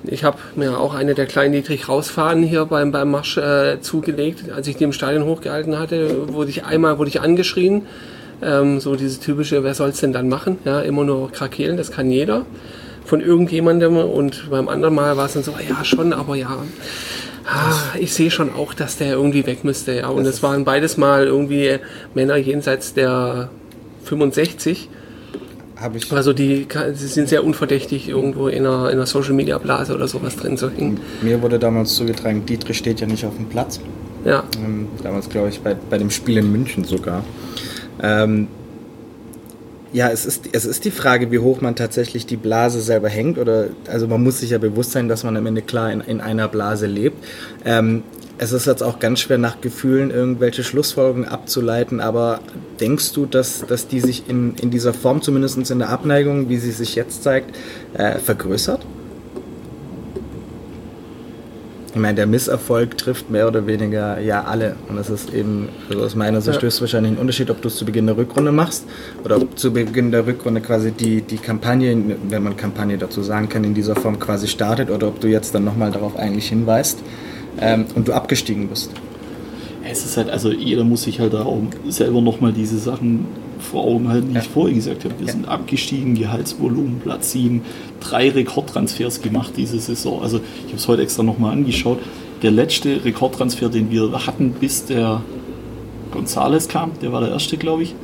ich habe mir auch eine der kleinen Dietrich rausfahren hier beim, beim Marsch äh, zugelegt. Als ich die im Stadion hochgehalten hatte, wurde ich einmal wurde ich angeschrien. Ähm, so dieses typische, wer soll es denn dann machen? Ja, immer nur krakehlen, das kann jeder von irgendjemandem. Und beim anderen Mal war es dann so, ja schon, aber ja, ah, ich sehe schon auch, dass der irgendwie weg müsste. Ja. Und es waren beides mal irgendwie Männer jenseits der 65. Habe ich, Also die, sie sind sehr unverdächtig, irgendwo in einer, in einer Social Media Blase oder sowas drin zu hängen. mir wurde damals zugetragen, Dietrich steht ja nicht auf dem Platz. Ja, Ähm, damals, glaube ich, bei, bei dem Spiel in München sogar. Ähm, ja, es ist, es ist die Frage, wie hoch man tatsächlich die Blase selber hängt. Oder, also man muss sich ja bewusst sein, dass man am Ende klar in, in einer Blase lebt. Ähm, es ist jetzt auch ganz schwer nach Gefühlen irgendwelche Schlussfolgerungen abzuleiten, aber denkst du, dass, dass die sich in, in dieser Form, zumindest in der Abneigung, wie sie sich jetzt zeigt, äh, vergrößert? Ich meine, der Misserfolg trifft mehr oder weniger ja alle. Und das ist eben, also aus meiner Sicht Ja. ist wahrscheinlich ein Unterschied, ob du es zu Beginn der Rückrunde machst oder ob zu Beginn der Rückrunde quasi die, die Kampagne, wenn man Kampagne dazu sagen kann, in dieser Form quasi startet oder ob du jetzt dann nochmal darauf eigentlich hinweist ähm, und du abgestiegen bist. Es ist halt, also jeder muss sich halt da auch selber nochmal diese Sachen vor Augen halten, die Ja. ich vorher gesagt habe. Wir Ja. sind abgestiegen, Gehaltsvolumen, Platz 7, drei Rekordtransfers gemacht diese Saison. Also ich habe es heute extra nochmal angeschaut. Der letzte Rekordtransfer, den wir hatten, bis der Gonzales kam, der war der erste, glaube ich,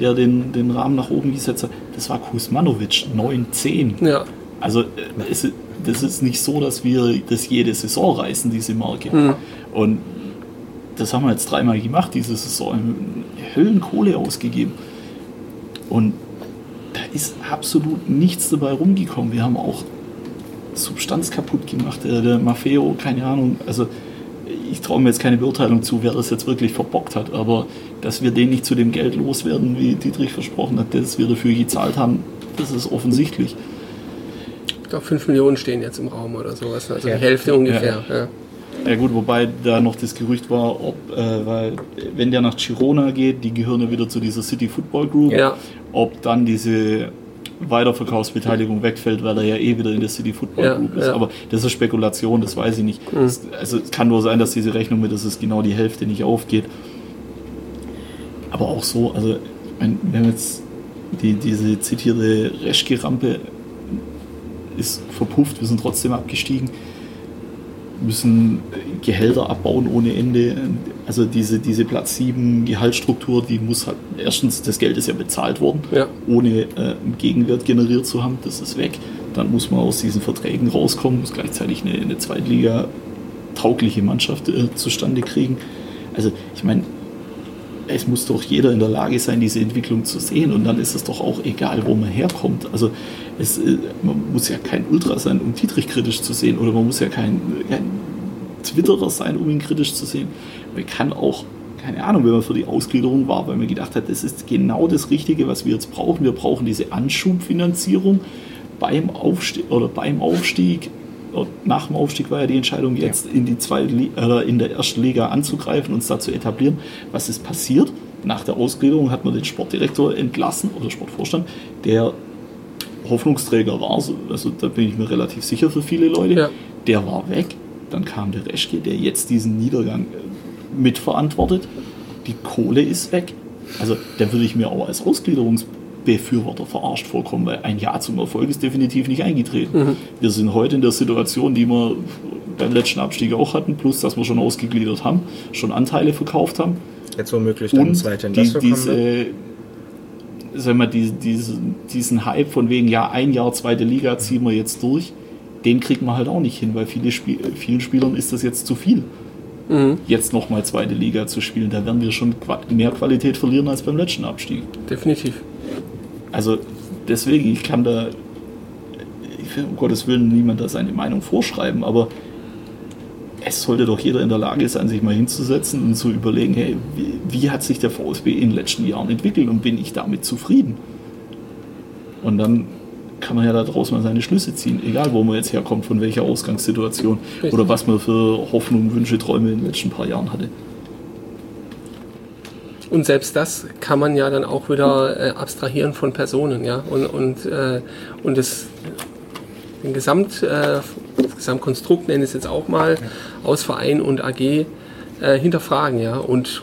der den, den Rahmen nach oben gesetzt hat, das war Kuzmanovic, 9-10. ja, Also äh, es, das ist nicht so, dass wir das jede Saison reißen, diese Marke. Und das haben wir jetzt dreimal gemacht, diese Saison. Höllenkohle ausgegeben. Und da ist absolut nichts dabei rumgekommen. Wir haben auch Substanz kaputt gemacht. Der, der Maffeo, keine Ahnung, also ich traue mir jetzt keine Beurteilung zu, wer das jetzt wirklich verbockt hat, aber dass wir den nicht zu dem Geld loswerden, wie Dietrich versprochen hat, das wir dafür gezahlt haben, das ist offensichtlich. Ich glaube, 5 Millionen stehen jetzt im Raum oder sowas, also ja. die Hälfte ungefähr. Ja. Ja. Ja. gut, wobei da noch das Gerücht war, ob, äh, weil wenn der nach Girona geht, die gehören ja wieder zu dieser City Football Group, ja. ob dann diese Weiterverkaufsbeteiligung wegfällt, weil er ja eh wieder in der City Football ja, Group ist. Ja. Aber das ist Spekulation, das weiß ich nicht. Mhm. Also es kann nur sein, dass diese Rechnung mit, dass es genau die Hälfte nicht aufgeht. Aber auch so, also wir haben jetzt die, diese zitierte Reschke-Rampe ist verpufft, wir sind trotzdem abgestiegen müssen Gehälter abbauen ohne Ende. Also diese, diese Platz 7 Gehaltsstruktur, die muss halt, erstens, das Geld ist ja bezahlt worden, ja. ohne äh, einen Gegenwert generiert zu haben, das ist weg. Dann muss man aus diesen Verträgen rauskommen, muss gleichzeitig eine, eine Zweitliga-taugliche Mannschaft äh, zustande kriegen. Also ich meine, es muss doch jeder in der Lage sein, diese Entwicklung zu sehen und dann ist es doch auch egal, wo man herkommt. Also es, äh, man muss ja kein Ultra sein, um Dietrich kritisch zu sehen oder man muss ja kein, kein Twitterer sein, um ihn kritisch zu sehen. Man kann auch, keine Ahnung, wenn man für die Ausgliederung war, weil man gedacht hat, das ist genau das Richtige, was wir jetzt brauchen. Wir brauchen diese Anschubfinanzierung beim Aufstieg oder beim Aufstieg nach dem Aufstieg war ja die Entscheidung, jetzt ja. in die zweite äh, in der ersten Liga anzugreifen, uns da zu etablieren. Was ist passiert? Nach der Ausgliederung hat man den Sportdirektor entlassen oder Sportvorstand, der Hoffnungsträger war, also da bin ich mir relativ sicher für viele Leute. Ja. Der war weg. Dann kam der Reschke, der jetzt diesen Niedergang äh, mitverantwortet. Die Kohle ist weg. Also da würde ich mir auch als Ausgliederungsbefürworter verarscht vorkommen, weil ein Jahr zum Erfolg ist definitiv nicht eingetreten. Mhm. Wir sind heute in der Situation, die wir beim letzten Abstieg auch hatten, plus dass wir schon ausgegliedert haben, schon Anteile verkauft haben. Jetzt womöglich dann Und zweite die, diese, sagen wir, die, diese, diesen Hype von wegen, ja, ein Jahr zweite Liga ziehen wir jetzt durch, den kriegt man halt auch nicht hin, weil viele Spiel, vielen Spielern ist das jetzt zu viel. Mhm. Jetzt nochmal zweite Liga zu spielen, da werden wir schon mehr Qualität verlieren als beim letzten Abstieg. Definitiv. Also deswegen, ich kann da, ich will um Gottes Willen niemand da seine Meinung vorschreiben, aber es sollte doch jeder in der Lage sein, sich mal hinzusetzen und zu überlegen, hey, wie, wie, hat sich der VSB in den letzten Jahren entwickelt und bin ich damit zufrieden? Und dann kann man ja daraus mal seine Schlüsse ziehen, egal wo man jetzt herkommt, von welcher Ausgangssituation Richtig. oder was man für Hoffnungen, Wünsche, Träume in den letzten paar Jahren hatte. Und selbst das kann man ja dann auch wieder äh, abstrahieren von Personen, ja, und, und, äh, und das, den Gesamt, äh, Gesamtkonstrukt nenne ich es jetzt auch mal, aus Verein und AG äh, hinterfragen, ja. Und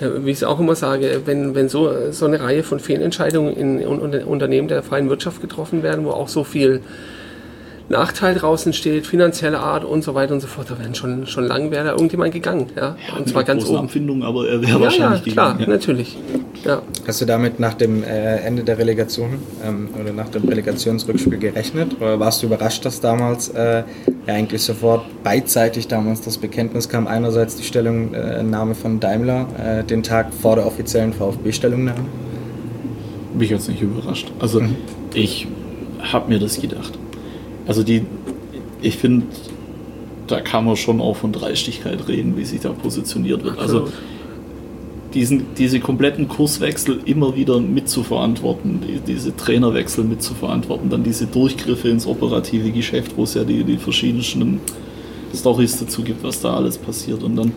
äh, wie ich es auch immer sage, wenn, wenn so, so eine Reihe von Fehlentscheidungen in, in, in Unternehmen der freien Wirtschaft getroffen werden, wo auch so viel Nachteil draußen steht, finanzielle Art und so weiter und so fort, da wären schon, schon lang wäre da irgendjemand gegangen. Ja, ja und zwar ganz oben. Empfindung, aber er wäre ja, wahrscheinlich ja, klar, gegangen. Ja. natürlich. Ja. Hast du damit nach dem äh, Ende der Relegation ähm, oder nach dem Relegationsrückspiel gerechnet? Oder warst du überrascht, dass damals äh, ja eigentlich sofort beidseitig damals das Bekenntnis kam? Einerseits die Stellungnahme von Daimler äh, den Tag vor der offiziellen VfB-Stellungnahme? Mich jetzt nicht überrascht. Also mhm. ich habe mir das gedacht. Also die, ich finde, da kann man schon auch von Dreistigkeit reden, wie sich da positioniert wird. Also diesen, diese kompletten Kurswechsel immer wieder mitzuverantworten, die, diese Trainerwechsel mitzuverantworten, dann diese Durchgriffe ins operative Geschäft, wo es ja die, die verschiedensten Stories dazu gibt, was da alles passiert und dann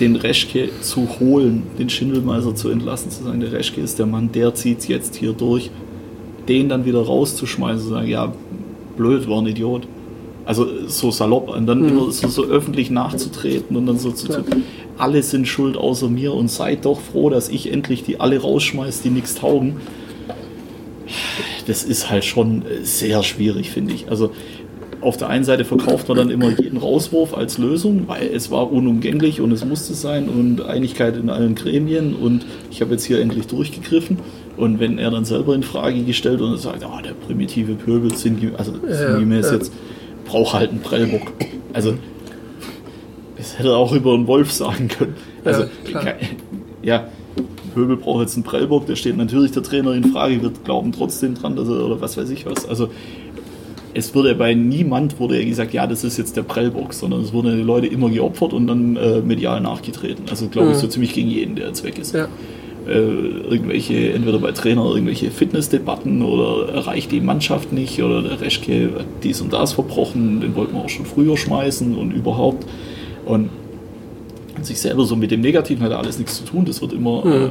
den Reschke zu holen, den Schindelmeister zu entlassen, zu sagen, der Reschke ist der Mann, der zieht es jetzt hier durch, den dann wieder rauszuschmeißen, zu sagen, ja, blöd, war ein Idiot. Also so salopp, und dann mhm. immer so, so, öffentlich nachzutreten und dann so zu tun, alle sind schuld außer mir und seid doch froh, dass ich endlich die alle rausschmeiß, die nichts taugen. Das ist halt schon sehr schwierig, finde ich. Also auf der einen Seite verkauft man dann immer jeden Rauswurf als Lösung, weil es war unumgänglich und es musste sein und Einigkeit in allen Gremien und ich habe jetzt hier endlich durchgegriffen. Und wenn er dann selber in Frage gestellt und sagt, oh, der primitive Pöbel sind, also sinngemäß ja, ja. jetzt, braucht halt einen Prellbock. Also, das hätte er auch über einen Wolf sagen können. Also, ja, ja Pöbel braucht jetzt einen Prellbock, der steht natürlich der Trainer in Frage, wird glauben trotzdem dran, dass er, oder was weiß ich was. Also, es wurde bei niemand wurde gesagt, ja, das ist jetzt der Prellbox, sondern es wurden die Leute immer geopfert und dann äh, medial nachgetreten. Also glaube ich Mhm. so ziemlich gegen jeden, der jetzt weg ist. Ja. Äh, irgendwelche, entweder bei Trainer irgendwelche Fitnessdebatten oder erreicht die Mannschaft nicht oder der Reschke hat dies und das verbrochen, den wollten wir auch schon früher schmeißen und überhaupt. Und sich selber so mit dem Negativen hat alles nichts zu tun, das wird immer, Mhm. äh,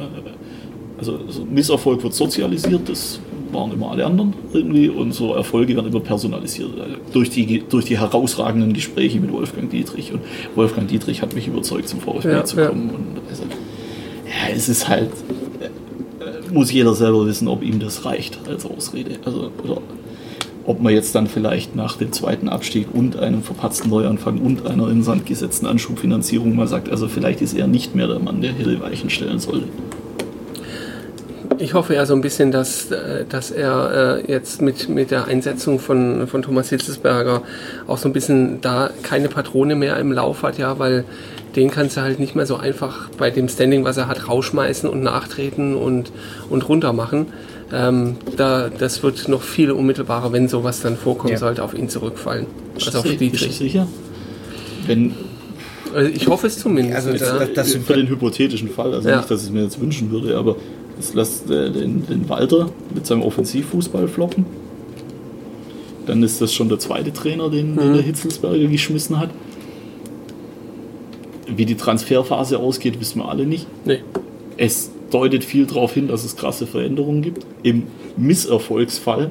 also so Misserfolg wird sozialisiert, das waren immer alle anderen irgendwie und so Erfolge werden immer personalisiert. Also durch, die, durch die herausragenden Gespräche mit Wolfgang Dietrich. Und Wolfgang Dietrich hat mich überzeugt, zum VfB Ja, zu ja. kommen. Und also, ja, es ist halt, äh, muss jeder selber wissen, ob ihm das reicht als Ausrede. Also, oder ob man jetzt dann vielleicht nach dem zweiten Abstieg und einem verpatzten Neuanfang und einer in Sand gesetzten Anschubfinanzierung mal sagt, also vielleicht ist er nicht mehr der Mann, der hier die Weichen stellen sollte. Ich hoffe ja so ein bisschen, dass, äh, dass er äh, jetzt mit, mit der Einsetzung von, von Thomas Hitzelsberger auch so ein bisschen da keine Patrone mehr im Lauf hat, ja, weil den kannst du halt nicht mehr so einfach bei dem Standing, was er hat, rausschmeißen und nachtreten und, und runter machen. Ähm, da, das wird noch viel unmittelbarer, wenn sowas dann vorkommen Ja. sollte, auf ihn zurückfallen. Ist Also auf das- Ist das Dietrich. sicher? Wenn, Also ich hoffe es zumindest. Also das- das- das- für den hypothetischen Fall, also Ja. nicht, dass ich es mir jetzt wünschen würde, aber es lässt äh, den, den Walter mit seinem Offensivfußball floppen. Dann ist das schon der zweite Trainer, den, den der Hitzelsberger geschmissen hat. Wie die Transferphase ausgeht, wissen wir alle nicht. nee. Es deutet viel darauf hin, dass es krasse Veränderungen gibt. Im Misserfolgsfall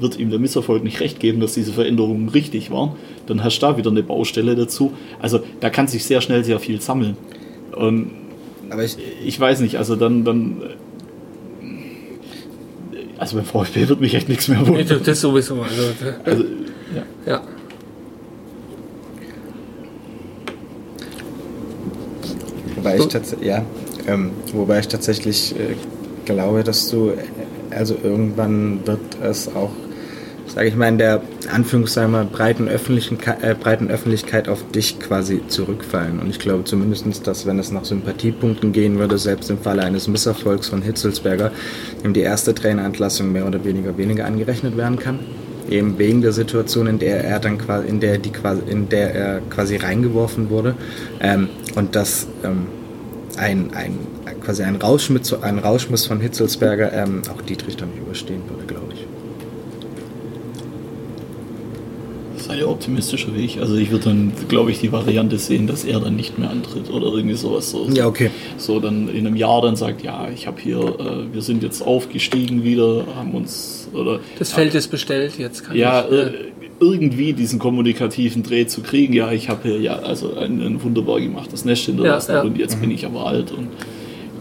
wird ihm der Misserfolg nicht recht geben, dass diese Veränderungen richtig waren. Dann hast du da wieder eine Baustelle dazu. Also da kann sich sehr schnell sehr viel sammeln. Und Aber ich, ich weiß nicht, also dann, dann also beim VfB wird mich echt nichts mehr Nee, wundern. das das sowieso. Also, Also, ja. ja. Wobei ich, tats ja, ähm, wobei ich tatsächlich äh, glaube, dass du, äh, also irgendwann wird es auch, sage ich mal, in der Anführungszeichen mal breiten, öffentlichen, äh, breiten Öffentlichkeit auf dich quasi zurückfallen. Und ich glaube zumindest, dass wenn es nach Sympathiepunkten gehen würde, selbst im Falle eines Misserfolgs von Hitzelsberger, ihm die erste Trainerentlassung mehr oder weniger weniger angerechnet werden kann. Eben wegen der Situation, in der er dann quasi, in der die in der er quasi reingeworfen wurde. Ähm, und dass ähm, ein, ein quasi ein Rauschmiss, ein Rauschmiss von Hitzelsberger ähm, auch Dietrich dann überstehen würde, ist ein optimistischer Weg. Also ich würde dann, glaube ich, die Variante sehen, dass er dann nicht mehr antritt oder irgendwie sowas. So, Ja, okay. so dann in einem Jahr dann sagt, ja, ich habe hier, äh, wir sind jetzt aufgestiegen wieder, haben uns oder Das Feld ist bestellt, jetzt kann ja ich. äh, äh, irgendwie diesen kommunikativen Dreh zu kriegen. Ja, ich habe hier ja also ein, ein wunderbar gemachtes Nest hinterlassen Ja, ja. und jetzt bin ich aber alt und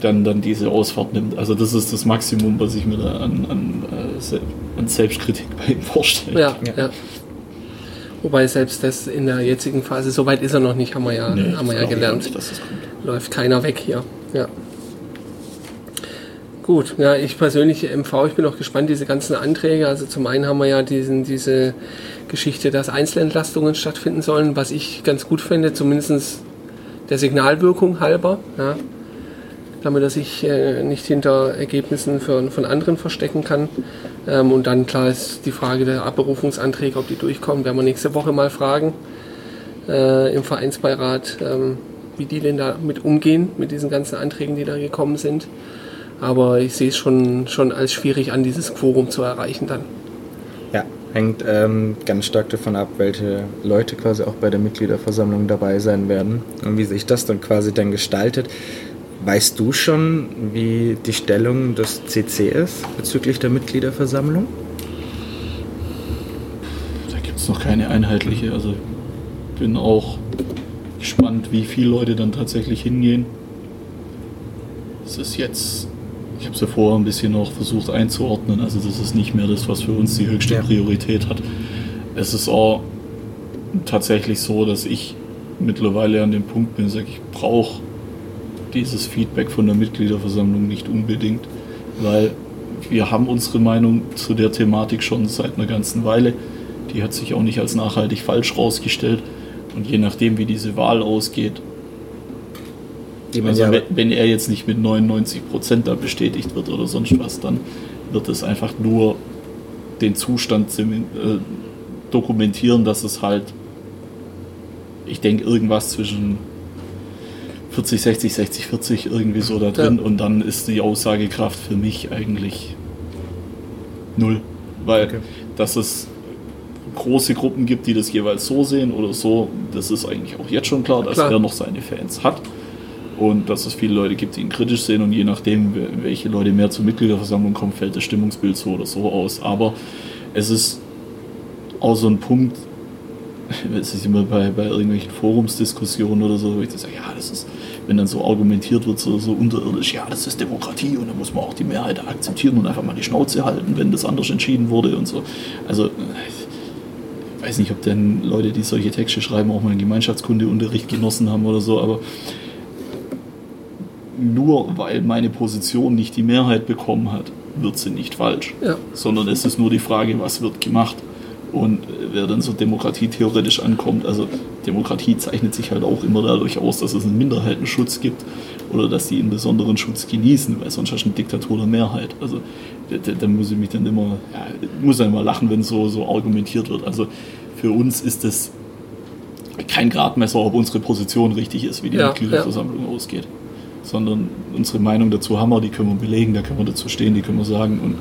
dann dann diese Ausfahrt nimmt. Also das ist das Maximum, was ich mir da an, an, äh, an Selbstkritik bei ihm vorstelle. Ja, Ja. Wobei selbst das in der jetzigen Phase, so weit ist er noch nicht, haben wir ja, Nee, haben wir ja gelernt. nicht, das. Läuft keiner weg hier. Ja. Gut, ja, ich persönlich MV, ich bin auch gespannt, diese ganzen Anträge. Also zum einen haben wir ja diesen, diese Geschichte, dass Einzelentlastungen stattfinden sollen, was ich ganz gut finde, zumindest der Signalwirkung halber. Ja. Damit er sich äh, nicht hinter Ergebnissen von, von anderen verstecken kann. Ähm, und dann klar ist die Frage der Abberufungsanträge, ob die durchkommen, werden wir nächste Woche mal fragen äh, im Vereinsbeirat, ähm, wie die denn da mit umgehen, mit diesen ganzen Anträgen, die da gekommen sind. Aber ich sehe es schon, schon als schwierig an, dieses Quorum zu erreichen dann. Ja, hängt ähm, ganz stark davon ab, welche Leute quasi auch bei der Mitgliederversammlung dabei sein werden und wie sich das dann quasi dann gestaltet. Weißt du schon, wie die Stellung des CC ist bezüglich der Mitgliederversammlung? Da gibt es noch keine einheitliche. Also bin auch gespannt, wie viele Leute dann tatsächlich hingehen. Es ist jetzt, ich habe es ja vorher ein bisschen noch versucht einzuordnen, also das ist nicht mehr das, was für uns die höchste Ja. Priorität hat. Es ist auch tatsächlich so, dass ich mittlerweile an dem Punkt bin, sage ich brauche dieses Feedback von der Mitgliederversammlung nicht unbedingt, weil wir haben unsere Meinung zu der Thematik schon seit einer ganzen Weile. Die hat sich auch nicht als nachhaltig falsch rausgestellt. Und je nachdem, wie diese Wahl ausgeht, also wenn, er jetzt nicht mit 99 Prozent da bestätigt wird oder sonst was, dann wird es einfach nur den Zustand äh, dokumentieren, dass es halt, ich denke, irgendwas zwischen 40, 60, 60, 40 irgendwie so da drin ja. und dann ist die Aussagekraft für mich eigentlich null. Weil okay. dass es große Gruppen gibt, die das jeweils so sehen oder so, das ist eigentlich auch jetzt schon klar, dass klar. er noch seine Fans hat und dass es viele Leute gibt, die ihn kritisch sehen und je nachdem, welche Leute mehr zur Mitgliederversammlung kommen, fällt das Stimmungsbild so oder so aus. Aber es ist auch so ein Punkt, es ist immer bei, bei irgendwelchen Forumsdiskussionen oder so, wo ich das sage, ja, das ist, wenn dann so argumentiert wird, so, so unterirdisch, ja, das ist Demokratie und da muss man auch die Mehrheit akzeptieren und einfach mal die Schnauze halten, wenn das anders entschieden wurde und so. Also, ich weiß nicht, ob denn Leute, die solche Texte schreiben, auch mal einen Gemeinschaftskundeunterricht genossen haben oder so, aber nur weil meine Position nicht die Mehrheit bekommen hat, wird sie nicht falsch. Ja. Sondern es ist nur die Frage, was wird gemacht. Und wer dann so Demokratie theoretisch ankommt, also Demokratie zeichnet sich halt auch immer dadurch aus, dass es einen Minderheitenschutz gibt oder dass die einen besonderen Schutz genießen, weil sonst hast du eine Diktatur der Mehrheit. Also da, da muss ich mich dann immer, ja, muss dann immer lachen, wenn so, so argumentiert wird. Also für uns ist es kein Gradmesser, ob unsere Position richtig ist, wie die ja, Mitgliederversammlung ja. ausgeht sondern unsere Meinung dazu haben wir, die können wir belegen, da können wir dazu stehen, die können wir sagen und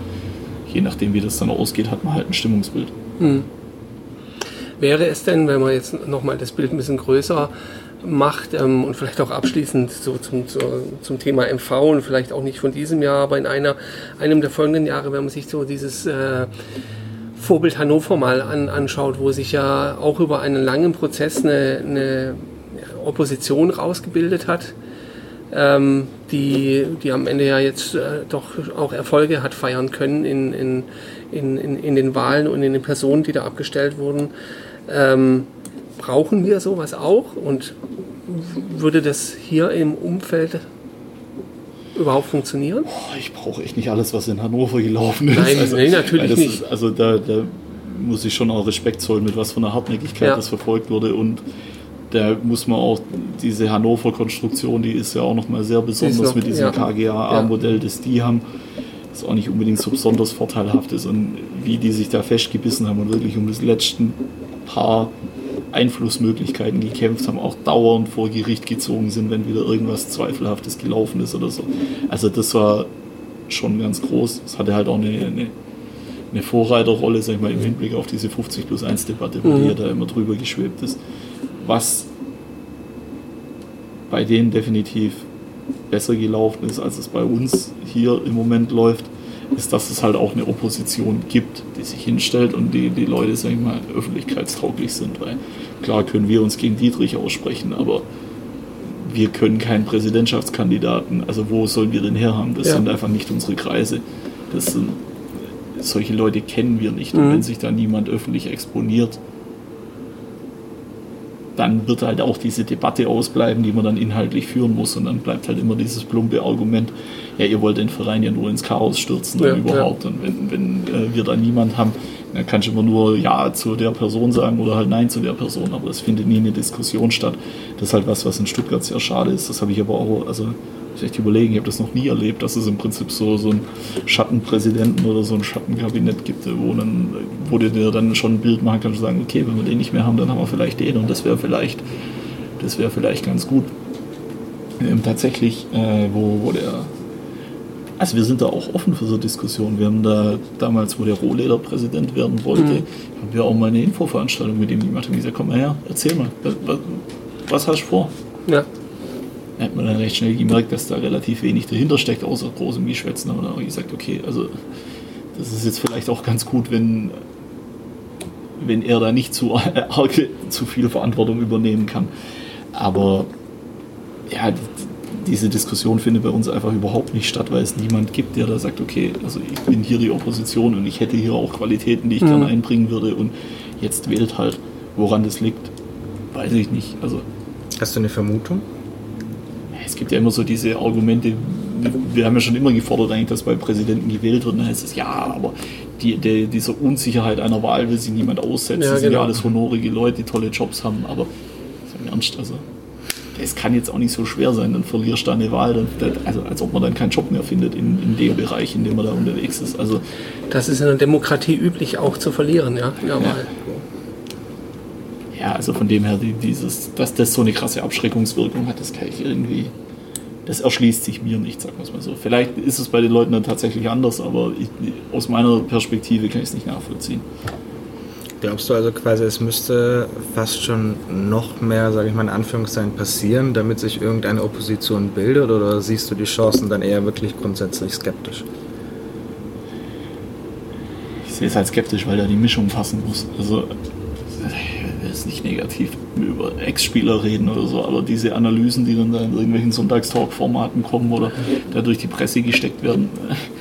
je nachdem, wie das dann ausgeht, hat man halt ein Stimmungsbild. Hm. Wäre es denn, wenn man jetzt nochmal das Bild ein bisschen größer macht ähm, und vielleicht auch abschließend so zum, zu, zum Thema MV und vielleicht auch nicht von diesem Jahr, aber in einer, einem der folgenden Jahre, wenn man sich so dieses äh, Vorbild Hannover mal an, anschaut, wo sich ja auch über einen langen Prozess eine, eine Opposition rausgebildet hat, ähm, die, die am Ende ja jetzt äh, doch auch Erfolge hat feiern können in, in, in, in, in den Wahlen und in den Personen, die da abgestellt wurden. Ähm, brauchen wir sowas auch und würde das hier im Umfeld überhaupt funktionieren? ich brauche echt nicht alles, was in Hannover gelaufen ist. Nein, also, nein natürlich nicht. Ist, also da, da, muss ich schon auch Respekt zollen, mit was von einer Hartnäckigkeit ja. das verfolgt wurde und da muss man auch diese Hannover-Konstruktion, die ist ja auch nochmal sehr besonders noch, mit diesem ja. KGAA-Modell, das die haben, das auch nicht unbedingt so besonders vorteilhaft ist und wie die sich da festgebissen haben und wirklich um das letzten paar Einflussmöglichkeiten gekämpft haben, auch dauernd vor Gericht gezogen sind, wenn wieder irgendwas Zweifelhaftes gelaufen ist oder so. Also das war schon ganz groß. Es hatte halt auch eine, eine, eine Vorreiterrolle, sag ich mal, im Hinblick auf diese 50 plus 1 Debatte, wo mhm. die ja da immer drüber geschwebt ist was bei denen definitiv besser gelaufen ist, als es bei uns hier im Moment läuft, ist, dass es halt auch eine Opposition gibt, die sich hinstellt und die, die Leute, sag ich mal, öffentlichkeitstauglich sind. Weil klar können wir uns gegen Dietrich aussprechen, aber wir können keinen Präsidentschaftskandidaten, also wo sollen wir denn herhaben? Das ja. sind einfach nicht unsere Kreise. Das sind, solche Leute kennen wir nicht. Mhm. Und wenn sich da niemand öffentlich exponiert, dann wird halt auch diese Debatte ausbleiben, die man dann inhaltlich führen muss. Und dann bleibt halt immer dieses plumpe Argument, ja, ihr wollt den Verein ja nur ins Chaos stürzen ja, überhaupt. Ja. Und wenn, wenn äh, wir da niemand haben, dann kann ich immer nur Ja zu der Person sagen oder halt Nein zu der Person. Aber es findet nie eine Diskussion statt. Das ist halt was, was in Stuttgart sehr schade ist. Das habe ich aber auch, also ich echt überlegen, ich habe das noch nie erlebt, dass es im Prinzip so, so einen Schattenpräsidenten oder so ein Schattenkabinett gibt, wo, dann, wo du dir dann schon ein Bild machen kannst und sagen, okay, wenn wir den nicht mehr haben, dann haben wir vielleicht den und das wäre vielleicht, das wäre vielleicht ganz gut. Ähm, tatsächlich, äh, wo, wo der also wir sind da auch offen für so Diskussionen. Wir haben da damals, wo der Rohleder Präsident werden wollte, mhm. haben wir auch mal eine Infoveranstaltung mit ihm gemacht und gesagt, komm mal her, erzähl mal, was, was hast du vor? Ja hat man dann recht schnell gemerkt, dass da relativ wenig dahinter steckt, außer großem Geschwätzen. Aber dann habe ich gesagt, okay, also das ist jetzt vielleicht auch ganz gut, wenn, wenn er da nicht zu arg zu viel Verantwortung übernehmen kann. Aber ja, diese Diskussion findet bei uns einfach überhaupt nicht statt, weil es niemand gibt, der da sagt, okay, also ich bin hier die Opposition und ich hätte hier auch Qualitäten, die ich mhm. gerne einbringen würde und jetzt wählt halt, woran das liegt, weiß ich nicht. Also Hast du eine Vermutung? Es gibt ja immer so diese Argumente, wir haben ja schon immer gefordert, eigentlich, dass bei Präsidenten gewählt wird. Und dann heißt es, ja, aber die, die, diese Unsicherheit einer Wahl will sich niemand aussetzen. Ja, das sind genau. ja alles honorige Leute, die tolle Jobs haben. Aber im Ernst, also es kann jetzt auch nicht so schwer sein, dann verlierst du eine Wahl, dann, also als ob man dann keinen Job mehr findet in, in dem Bereich, in dem man da unterwegs ist. Also, das ist in der Demokratie üblich auch zu verlieren, ja, in der ja. Wahl. Ja, also von dem her, die, dieses, dass das so eine krasse Abschreckungswirkung hat, das kann ich irgendwie, das erschließt sich mir nicht, sagen wir es mal so. Vielleicht ist es bei den Leuten dann tatsächlich anders, aber ich, aus meiner Perspektive kann ich es nicht nachvollziehen. Glaubst du also quasi, es müsste fast schon noch mehr, sage ich mal in Anführungszeichen, passieren, damit sich irgendeine Opposition bildet oder siehst du die Chancen dann eher wirklich grundsätzlich skeptisch? Ich sehe es halt skeptisch, weil da die Mischung passen muss. Also, jetzt nicht negativ über Ex-Spieler reden oder so, aber diese Analysen, die dann da in irgendwelchen Sonntagstalk-Formaten kommen oder da durch die Presse gesteckt werden,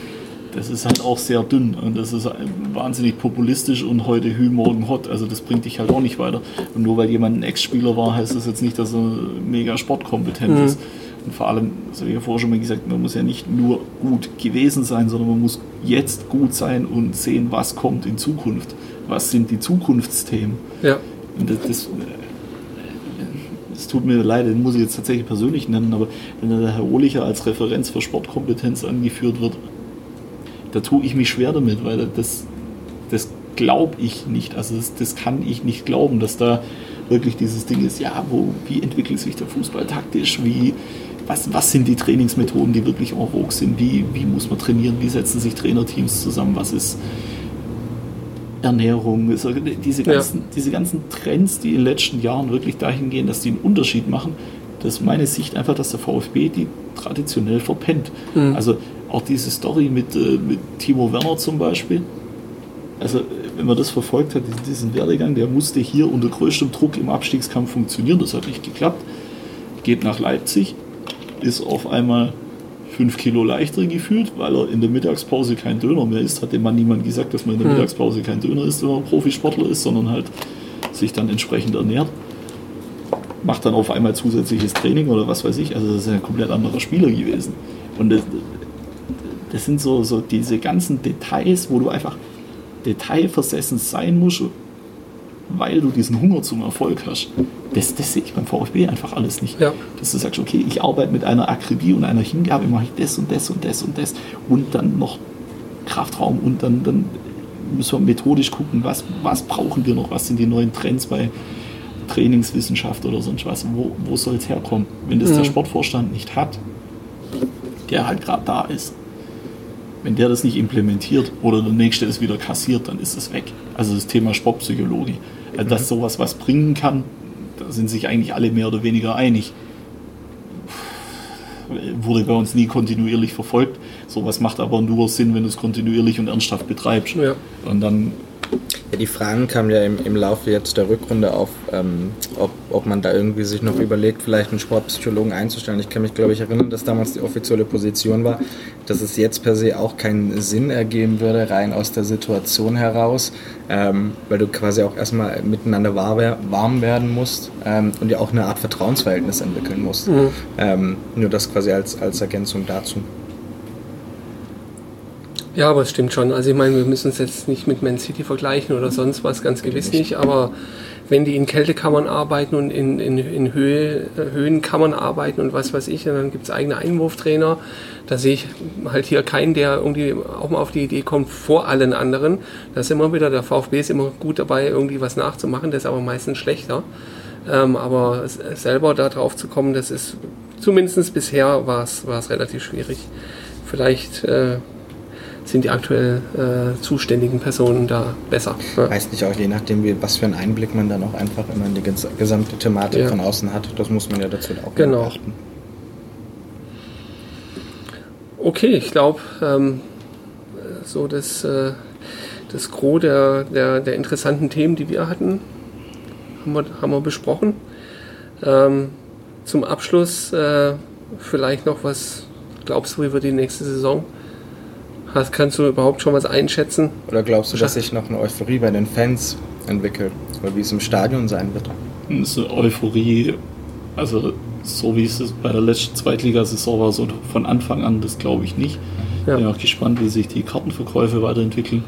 das ist halt auch sehr dünn und das ist wahnsinnig populistisch und heute Hü, morgen Hot. Also das bringt dich halt auch nicht weiter. Und nur weil jemand ein Ex-Spieler war, heißt das jetzt nicht, dass er mega sportkompetent mhm. ist. Und vor allem, das habe ich ja vorher schon mal gesagt, man muss ja nicht nur gut gewesen sein, sondern man muss jetzt gut sein und sehen, was kommt in Zukunft. Was sind die Zukunftsthemen? Ja. Und das, das es tut mir leid, den muss ich jetzt tatsächlich persönlich nennen, aber wenn der Herr Ohlicher als Referenz für Sportkompetenz angeführt wird, da tue ich mich schwer damit, weil das, das glaube ich nicht. Also das, das kann ich nicht glauben, dass da wirklich dieses Ding ist, ja, wo, wie entwickelt sich der Fußball taktisch, wie, was, was sind die Trainingsmethoden, die wirklich en vogue sind, wie, wie muss man trainieren, wie setzen sich Trainerteams zusammen, was ist Ernährung, diese ganzen, ja. diese ganzen Trends, die in den letzten Jahren wirklich dahin gehen, dass die einen Unterschied machen, das ist meine Sicht einfach, dass der VfB die traditionell verpennt. Mhm. Also auch diese Story mit, äh, mit Timo Werner zum Beispiel. Also, wenn man das verfolgt hat, diesen Werdegang, der musste hier unter größtem Druck im Abstiegskampf funktionieren. Das hat nicht geklappt. Geht nach Leipzig, ist auf einmal fünf Kilo leichter gefühlt, weil er in der Mittagspause kein Döner mehr isst. Hat dem Mann niemand gesagt, dass man in der hm. Mittagspause kein Döner isst, wenn man Profisportler ist, sondern halt sich dann entsprechend ernährt. Macht dann auf einmal zusätzliches Training oder was weiß ich. Also das ist ein komplett anderer Spieler gewesen. Und das, das sind so, so diese ganzen Details, wo du einfach detailversessen sein musst, weil du diesen Hunger zum Erfolg hast. Das, das sehe ich beim VfB einfach alles nicht. Ja. Dass du sagst, okay, ich arbeite mit einer Akribie und einer Hingabe, mache ich das und das und das und das und dann noch Kraftraum und dann, dann müssen wir methodisch gucken, was, was brauchen wir noch, was sind die neuen Trends bei Trainingswissenschaft oder sonst was, wo, wo soll es herkommen? Wenn das mhm. der Sportvorstand nicht hat, der halt gerade da ist, wenn der das nicht implementiert oder der nächste es wieder kassiert, dann ist es weg. Also das Thema Sportpsychologie. Äh, dass mhm. sowas was bringen kann, da sind sich eigentlich alle mehr oder weniger einig. Wurde bei uns nie kontinuierlich verfolgt. Sowas macht aber nur Sinn, wenn du es kontinuierlich und ernsthaft betreibst. Ja. Und dann ja, die Fragen kamen ja im, im Laufe jetzt der Rückrunde auf, ähm, ob, ob man da irgendwie sich noch überlegt, vielleicht einen Sportpsychologen einzustellen. Ich kann mich, glaube ich, erinnern, dass damals die offizielle Position war, dass es jetzt per se auch keinen Sinn ergeben würde, rein aus der Situation heraus, ähm, weil du quasi auch erstmal miteinander warm werden musst ähm, und ja auch eine Art Vertrauensverhältnis entwickeln musst. Mhm. Ähm, nur das quasi als, als Ergänzung dazu. Ja, aber es stimmt schon. Also ich meine, wir müssen es jetzt nicht mit Man City vergleichen oder sonst was, ganz gewiss nicht. Aber wenn die in Kältekammern arbeiten und in, in, in Höhe, Höhenkammern arbeiten und was weiß ich, dann gibt es eigene Einwurftrainer, da sehe ich halt hier keinen, der irgendwie auch mal auf die Idee kommt, vor allen anderen. Da ist immer wieder, der VfB ist immer gut dabei, irgendwie was nachzumachen, der ist aber meistens schlechter. Ähm, aber selber da drauf zu kommen, das ist zumindest bisher war es relativ schwierig. Vielleicht äh, sind die aktuell äh, zuständigen Personen da besser. Ja. Weiß nicht auch je nachdem, wie, was für einen Einblick man dann auch einfach immer in die gesamte Thematik ja. von außen hat. Das muss man ja dazu auch genau. beachten. Okay, ich glaube, ähm, so das, äh, das Gros der, der, der, interessanten Themen, die wir hatten, haben wir, haben wir besprochen. Ähm, zum Abschluss äh, vielleicht noch was glaubst du, wird die nächste Saison Hast, kannst du überhaupt schon was einschätzen? Oder glaubst du, dass sich noch eine Euphorie bei den Fans entwickelt? Oder wie es im Stadion sein wird? Eine Euphorie, also so wie es bei der letzten Zweitligasaison war, so von Anfang an, das glaube ich nicht. Ja. Bin auch gespannt, wie sich die Kartenverkäufe weiterentwickeln.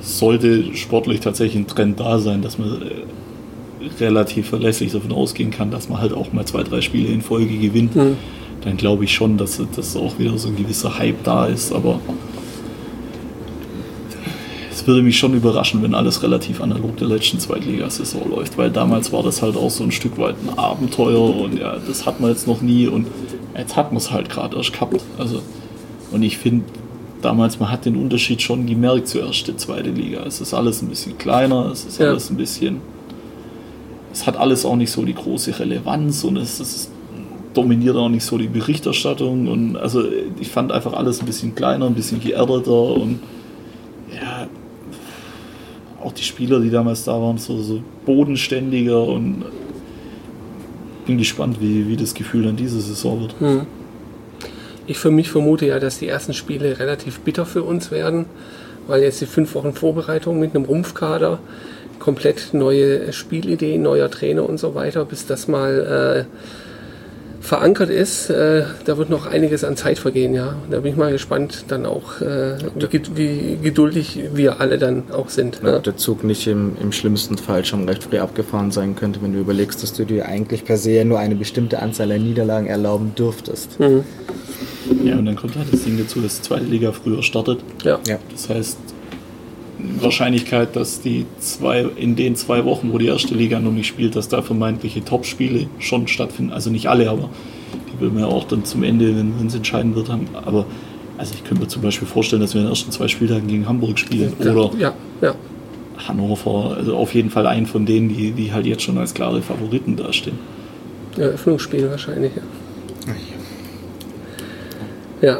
Sollte sportlich tatsächlich ein Trend da sein, dass man äh, relativ verlässlich davon ausgehen kann, dass man halt auch mal zwei, drei Spiele in Folge gewinnt, mhm. dann glaube ich schon, dass das auch wieder so ein gewisser Hype da ist. Aber es würde mich schon überraschen, wenn alles relativ analog der letzten Zweitligasaison läuft, weil damals war das halt auch so ein Stück weit ein Abenteuer und ja, das hat man jetzt noch nie und jetzt hat man es halt gerade erst gehabt. Also, und ich finde, damals, man hat den Unterschied schon gemerkt zur ersten, zweite Liga. Es ist alles ein bisschen kleiner, es ist ja. alles ein bisschen. Es hat alles auch nicht so die große Relevanz und es, es dominiert auch nicht so die Berichterstattung. Und also ich fand einfach alles ein bisschen kleiner, ein bisschen geerdeter und ja, auch die Spieler, die damals da waren, so, so bodenständiger und bin gespannt, wie, wie das Gefühl dann diese Saison wird. Hm. Ich für mich vermute ja, dass die ersten Spiele relativ bitter für uns werden, weil jetzt die fünf Wochen Vorbereitung mit einem Rumpfkader, komplett neue Spielideen, neuer Trainer und so weiter, bis das mal äh, verankert ist, äh, da wird noch einiges an Zeit vergehen, ja. Da bin ich mal gespannt, dann auch, äh, wie, wie, geduldig wir alle dann auch sind. Ja, der Zug nicht im, im schlimmsten Fall schon recht früh abgefahren sein könnte, wenn du überlegst, dass du dir eigentlich per se nur eine bestimmte Anzahl an Niederlagen erlauben dürftest. Mhm. Ja, und dann kommt halt das Ding dazu, dass die zweite Liga früher startet. Ja. Das heißt, Wahrscheinlichkeit, dass die zwei, in den zwei Wochen, wo die erste Liga noch nicht spielt, dass da vermeintliche Top-Spiele schon stattfinden. Also nicht alle, aber die würden wir auch dann zum Ende, wenn es entscheiden wird, haben. Aber also ich könnte mir zum Beispiel vorstellen, dass wir in den ersten zwei Spieltagen gegen Hamburg spielen ja, oder ja, ja. Hannover. Also auf jeden Fall einen von denen, die, die halt jetzt schon als klare Favoriten dastehen. Eröffnungsspiel wahrscheinlich, ja. Ja.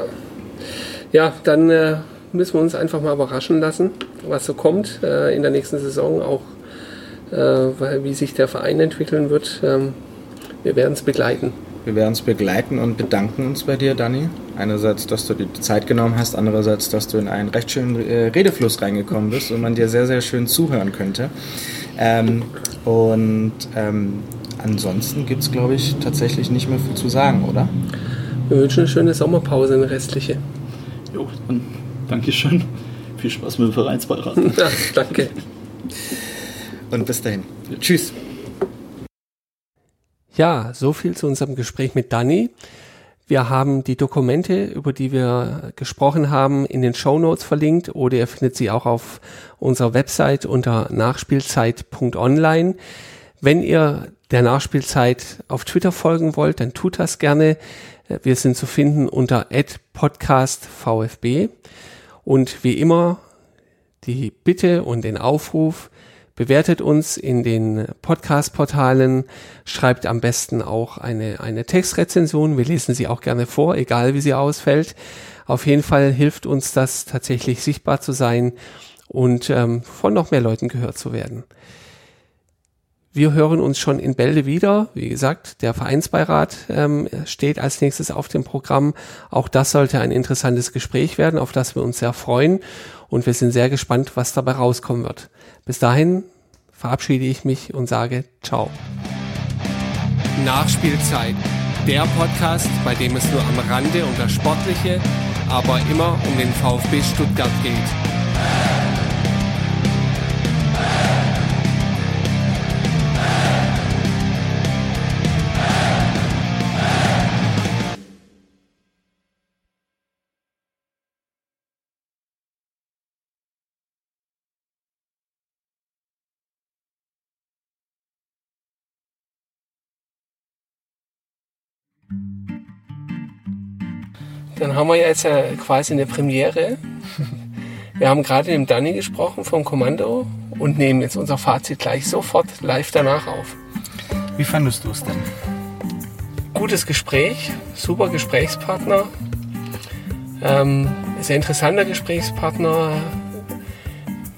Ja, dann äh, müssen wir uns einfach mal überraschen lassen, was so kommt äh, in der nächsten Saison, auch äh, weil, wie sich der Verein entwickeln wird. Ähm, wir werden es begleiten. Wir werden es begleiten und bedanken uns bei dir, Dani. Einerseits, dass du dir die Zeit genommen hast, andererseits, dass du in einen recht schönen äh, Redefluss reingekommen bist und man dir sehr, sehr schön zuhören könnte. Ähm, und ähm, ansonsten gibt es, glaube ich, tatsächlich nicht mehr viel zu sagen, oder? Wir wünschen eine schöne Sommerpause, eine restliche. Jo, dann Dankeschön. Viel Spaß mit dem Vereinsbeirat. Ja, danke. Und bis dahin. Tschüss. Ja, so viel zu unserem Gespräch mit Dani. Wir haben die Dokumente, über die wir gesprochen haben, in den Show Notes verlinkt oder ihr findet sie auch auf unserer Website unter nachspielzeit.online. Wenn ihr der Nachspielzeit auf Twitter folgen wollt, dann tut das gerne. Wir sind zu finden unter podcastvfb. Und wie immer die Bitte und den Aufruf, bewertet uns in den Podcast-Portalen, schreibt am besten auch eine, eine Textrezension. Wir lesen sie auch gerne vor, egal wie sie ausfällt. Auf jeden Fall hilft uns das tatsächlich sichtbar zu sein und ähm, von noch mehr Leuten gehört zu werden. Wir hören uns schon in Bälde wieder. Wie gesagt, der Vereinsbeirat ähm, steht als nächstes auf dem Programm. Auch das sollte ein interessantes Gespräch werden, auf das wir uns sehr freuen. Und wir sind sehr gespannt, was dabei rauskommen wird. Bis dahin verabschiede ich mich und sage Ciao. Nachspielzeit. Der Podcast, bei dem es nur am Rande um das Sportliche, aber immer um den VfB Stuttgart geht. Dann haben wir jetzt ja quasi eine Premiere. Wir haben gerade mit dem Danny gesprochen vom Kommando und nehmen jetzt unser Fazit gleich sofort live danach auf. Wie fandest du es denn? Gutes Gespräch, super Gesprächspartner, ähm, sehr interessanter Gesprächspartner,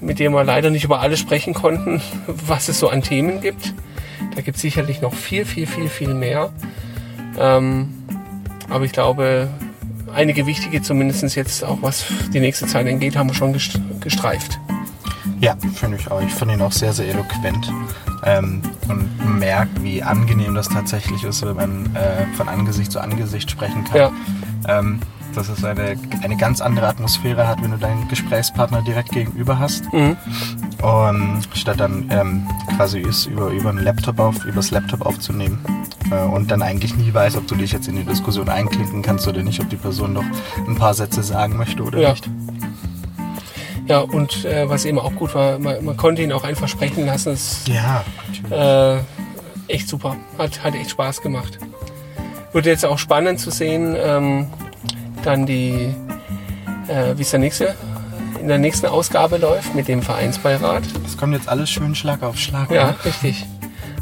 mit dem wir leider nicht über alles sprechen konnten, was es so an Themen gibt. Da gibt es sicherlich noch viel, viel, viel, viel mehr. Ähm, aber ich glaube, einige wichtige, zumindest jetzt auch was die nächste Zeit angeht, haben wir schon gestreift. Ja, finde ich auch. Ich finde ihn auch sehr, sehr eloquent ähm, und merkt, wie angenehm das tatsächlich ist, wenn man äh, von Angesicht zu Angesicht sprechen kann. Ja. Ähm, dass es eine, eine ganz andere Atmosphäre hat, wenn du deinen Gesprächspartner direkt gegenüber hast. Mhm. Und statt dann ähm, quasi ist über, über einen Laptop auf, übers Laptop aufzunehmen äh, und dann eigentlich nie weiß, ob du dich jetzt in die Diskussion einklinken kannst oder nicht, ob die Person noch ein paar Sätze sagen möchte oder ja. nicht. Ja, und äh, was eben auch gut war, man, man konnte ihn auch einfach sprechen lassen. Es Ja, äh, echt super. Hat, hat echt Spaß gemacht. Wird jetzt auch spannend zu sehen, ähm, dann die, äh, wie es der nächste, in der nächsten Ausgabe läuft mit dem Vereinsbeirat. es kommt jetzt alles schön Schlag auf Schlag. Ja, ne? richtig.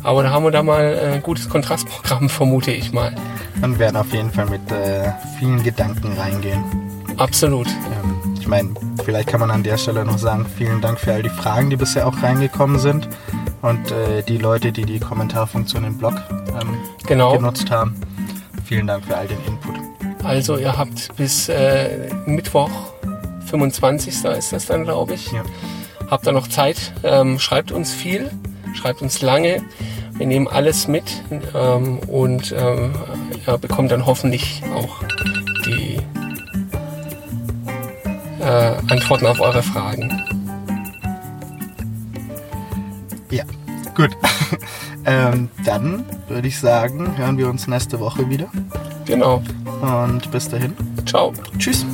Aber da haben wir da mal ein gutes Kontrastprogramm, vermute ich mal. Und werden auf jeden Fall mit äh, vielen Gedanken reingehen. Absolut. Ähm, ich meine, vielleicht kann man an der Stelle noch sagen, vielen Dank für all die Fragen, die bisher auch reingekommen sind. Und äh, die Leute, die die Kommentarfunktion im Blog ähm, Genau. genutzt haben. Vielen Dank für all den Input. Also ihr habt bis äh, Mittwoch, 25. ist das dann, glaube ich. Ja. Habt ihr noch Zeit? Ähm, schreibt uns viel, schreibt uns lange. Wir nehmen alles mit ähm, und ähm, ja, bekommt dann hoffentlich auch die äh, Antworten auf eure Fragen. Ja, gut. ähm, dann würde ich sagen, hören wir uns nächste Woche wieder. Genau. Und bis dahin. Ciao. Tschüss.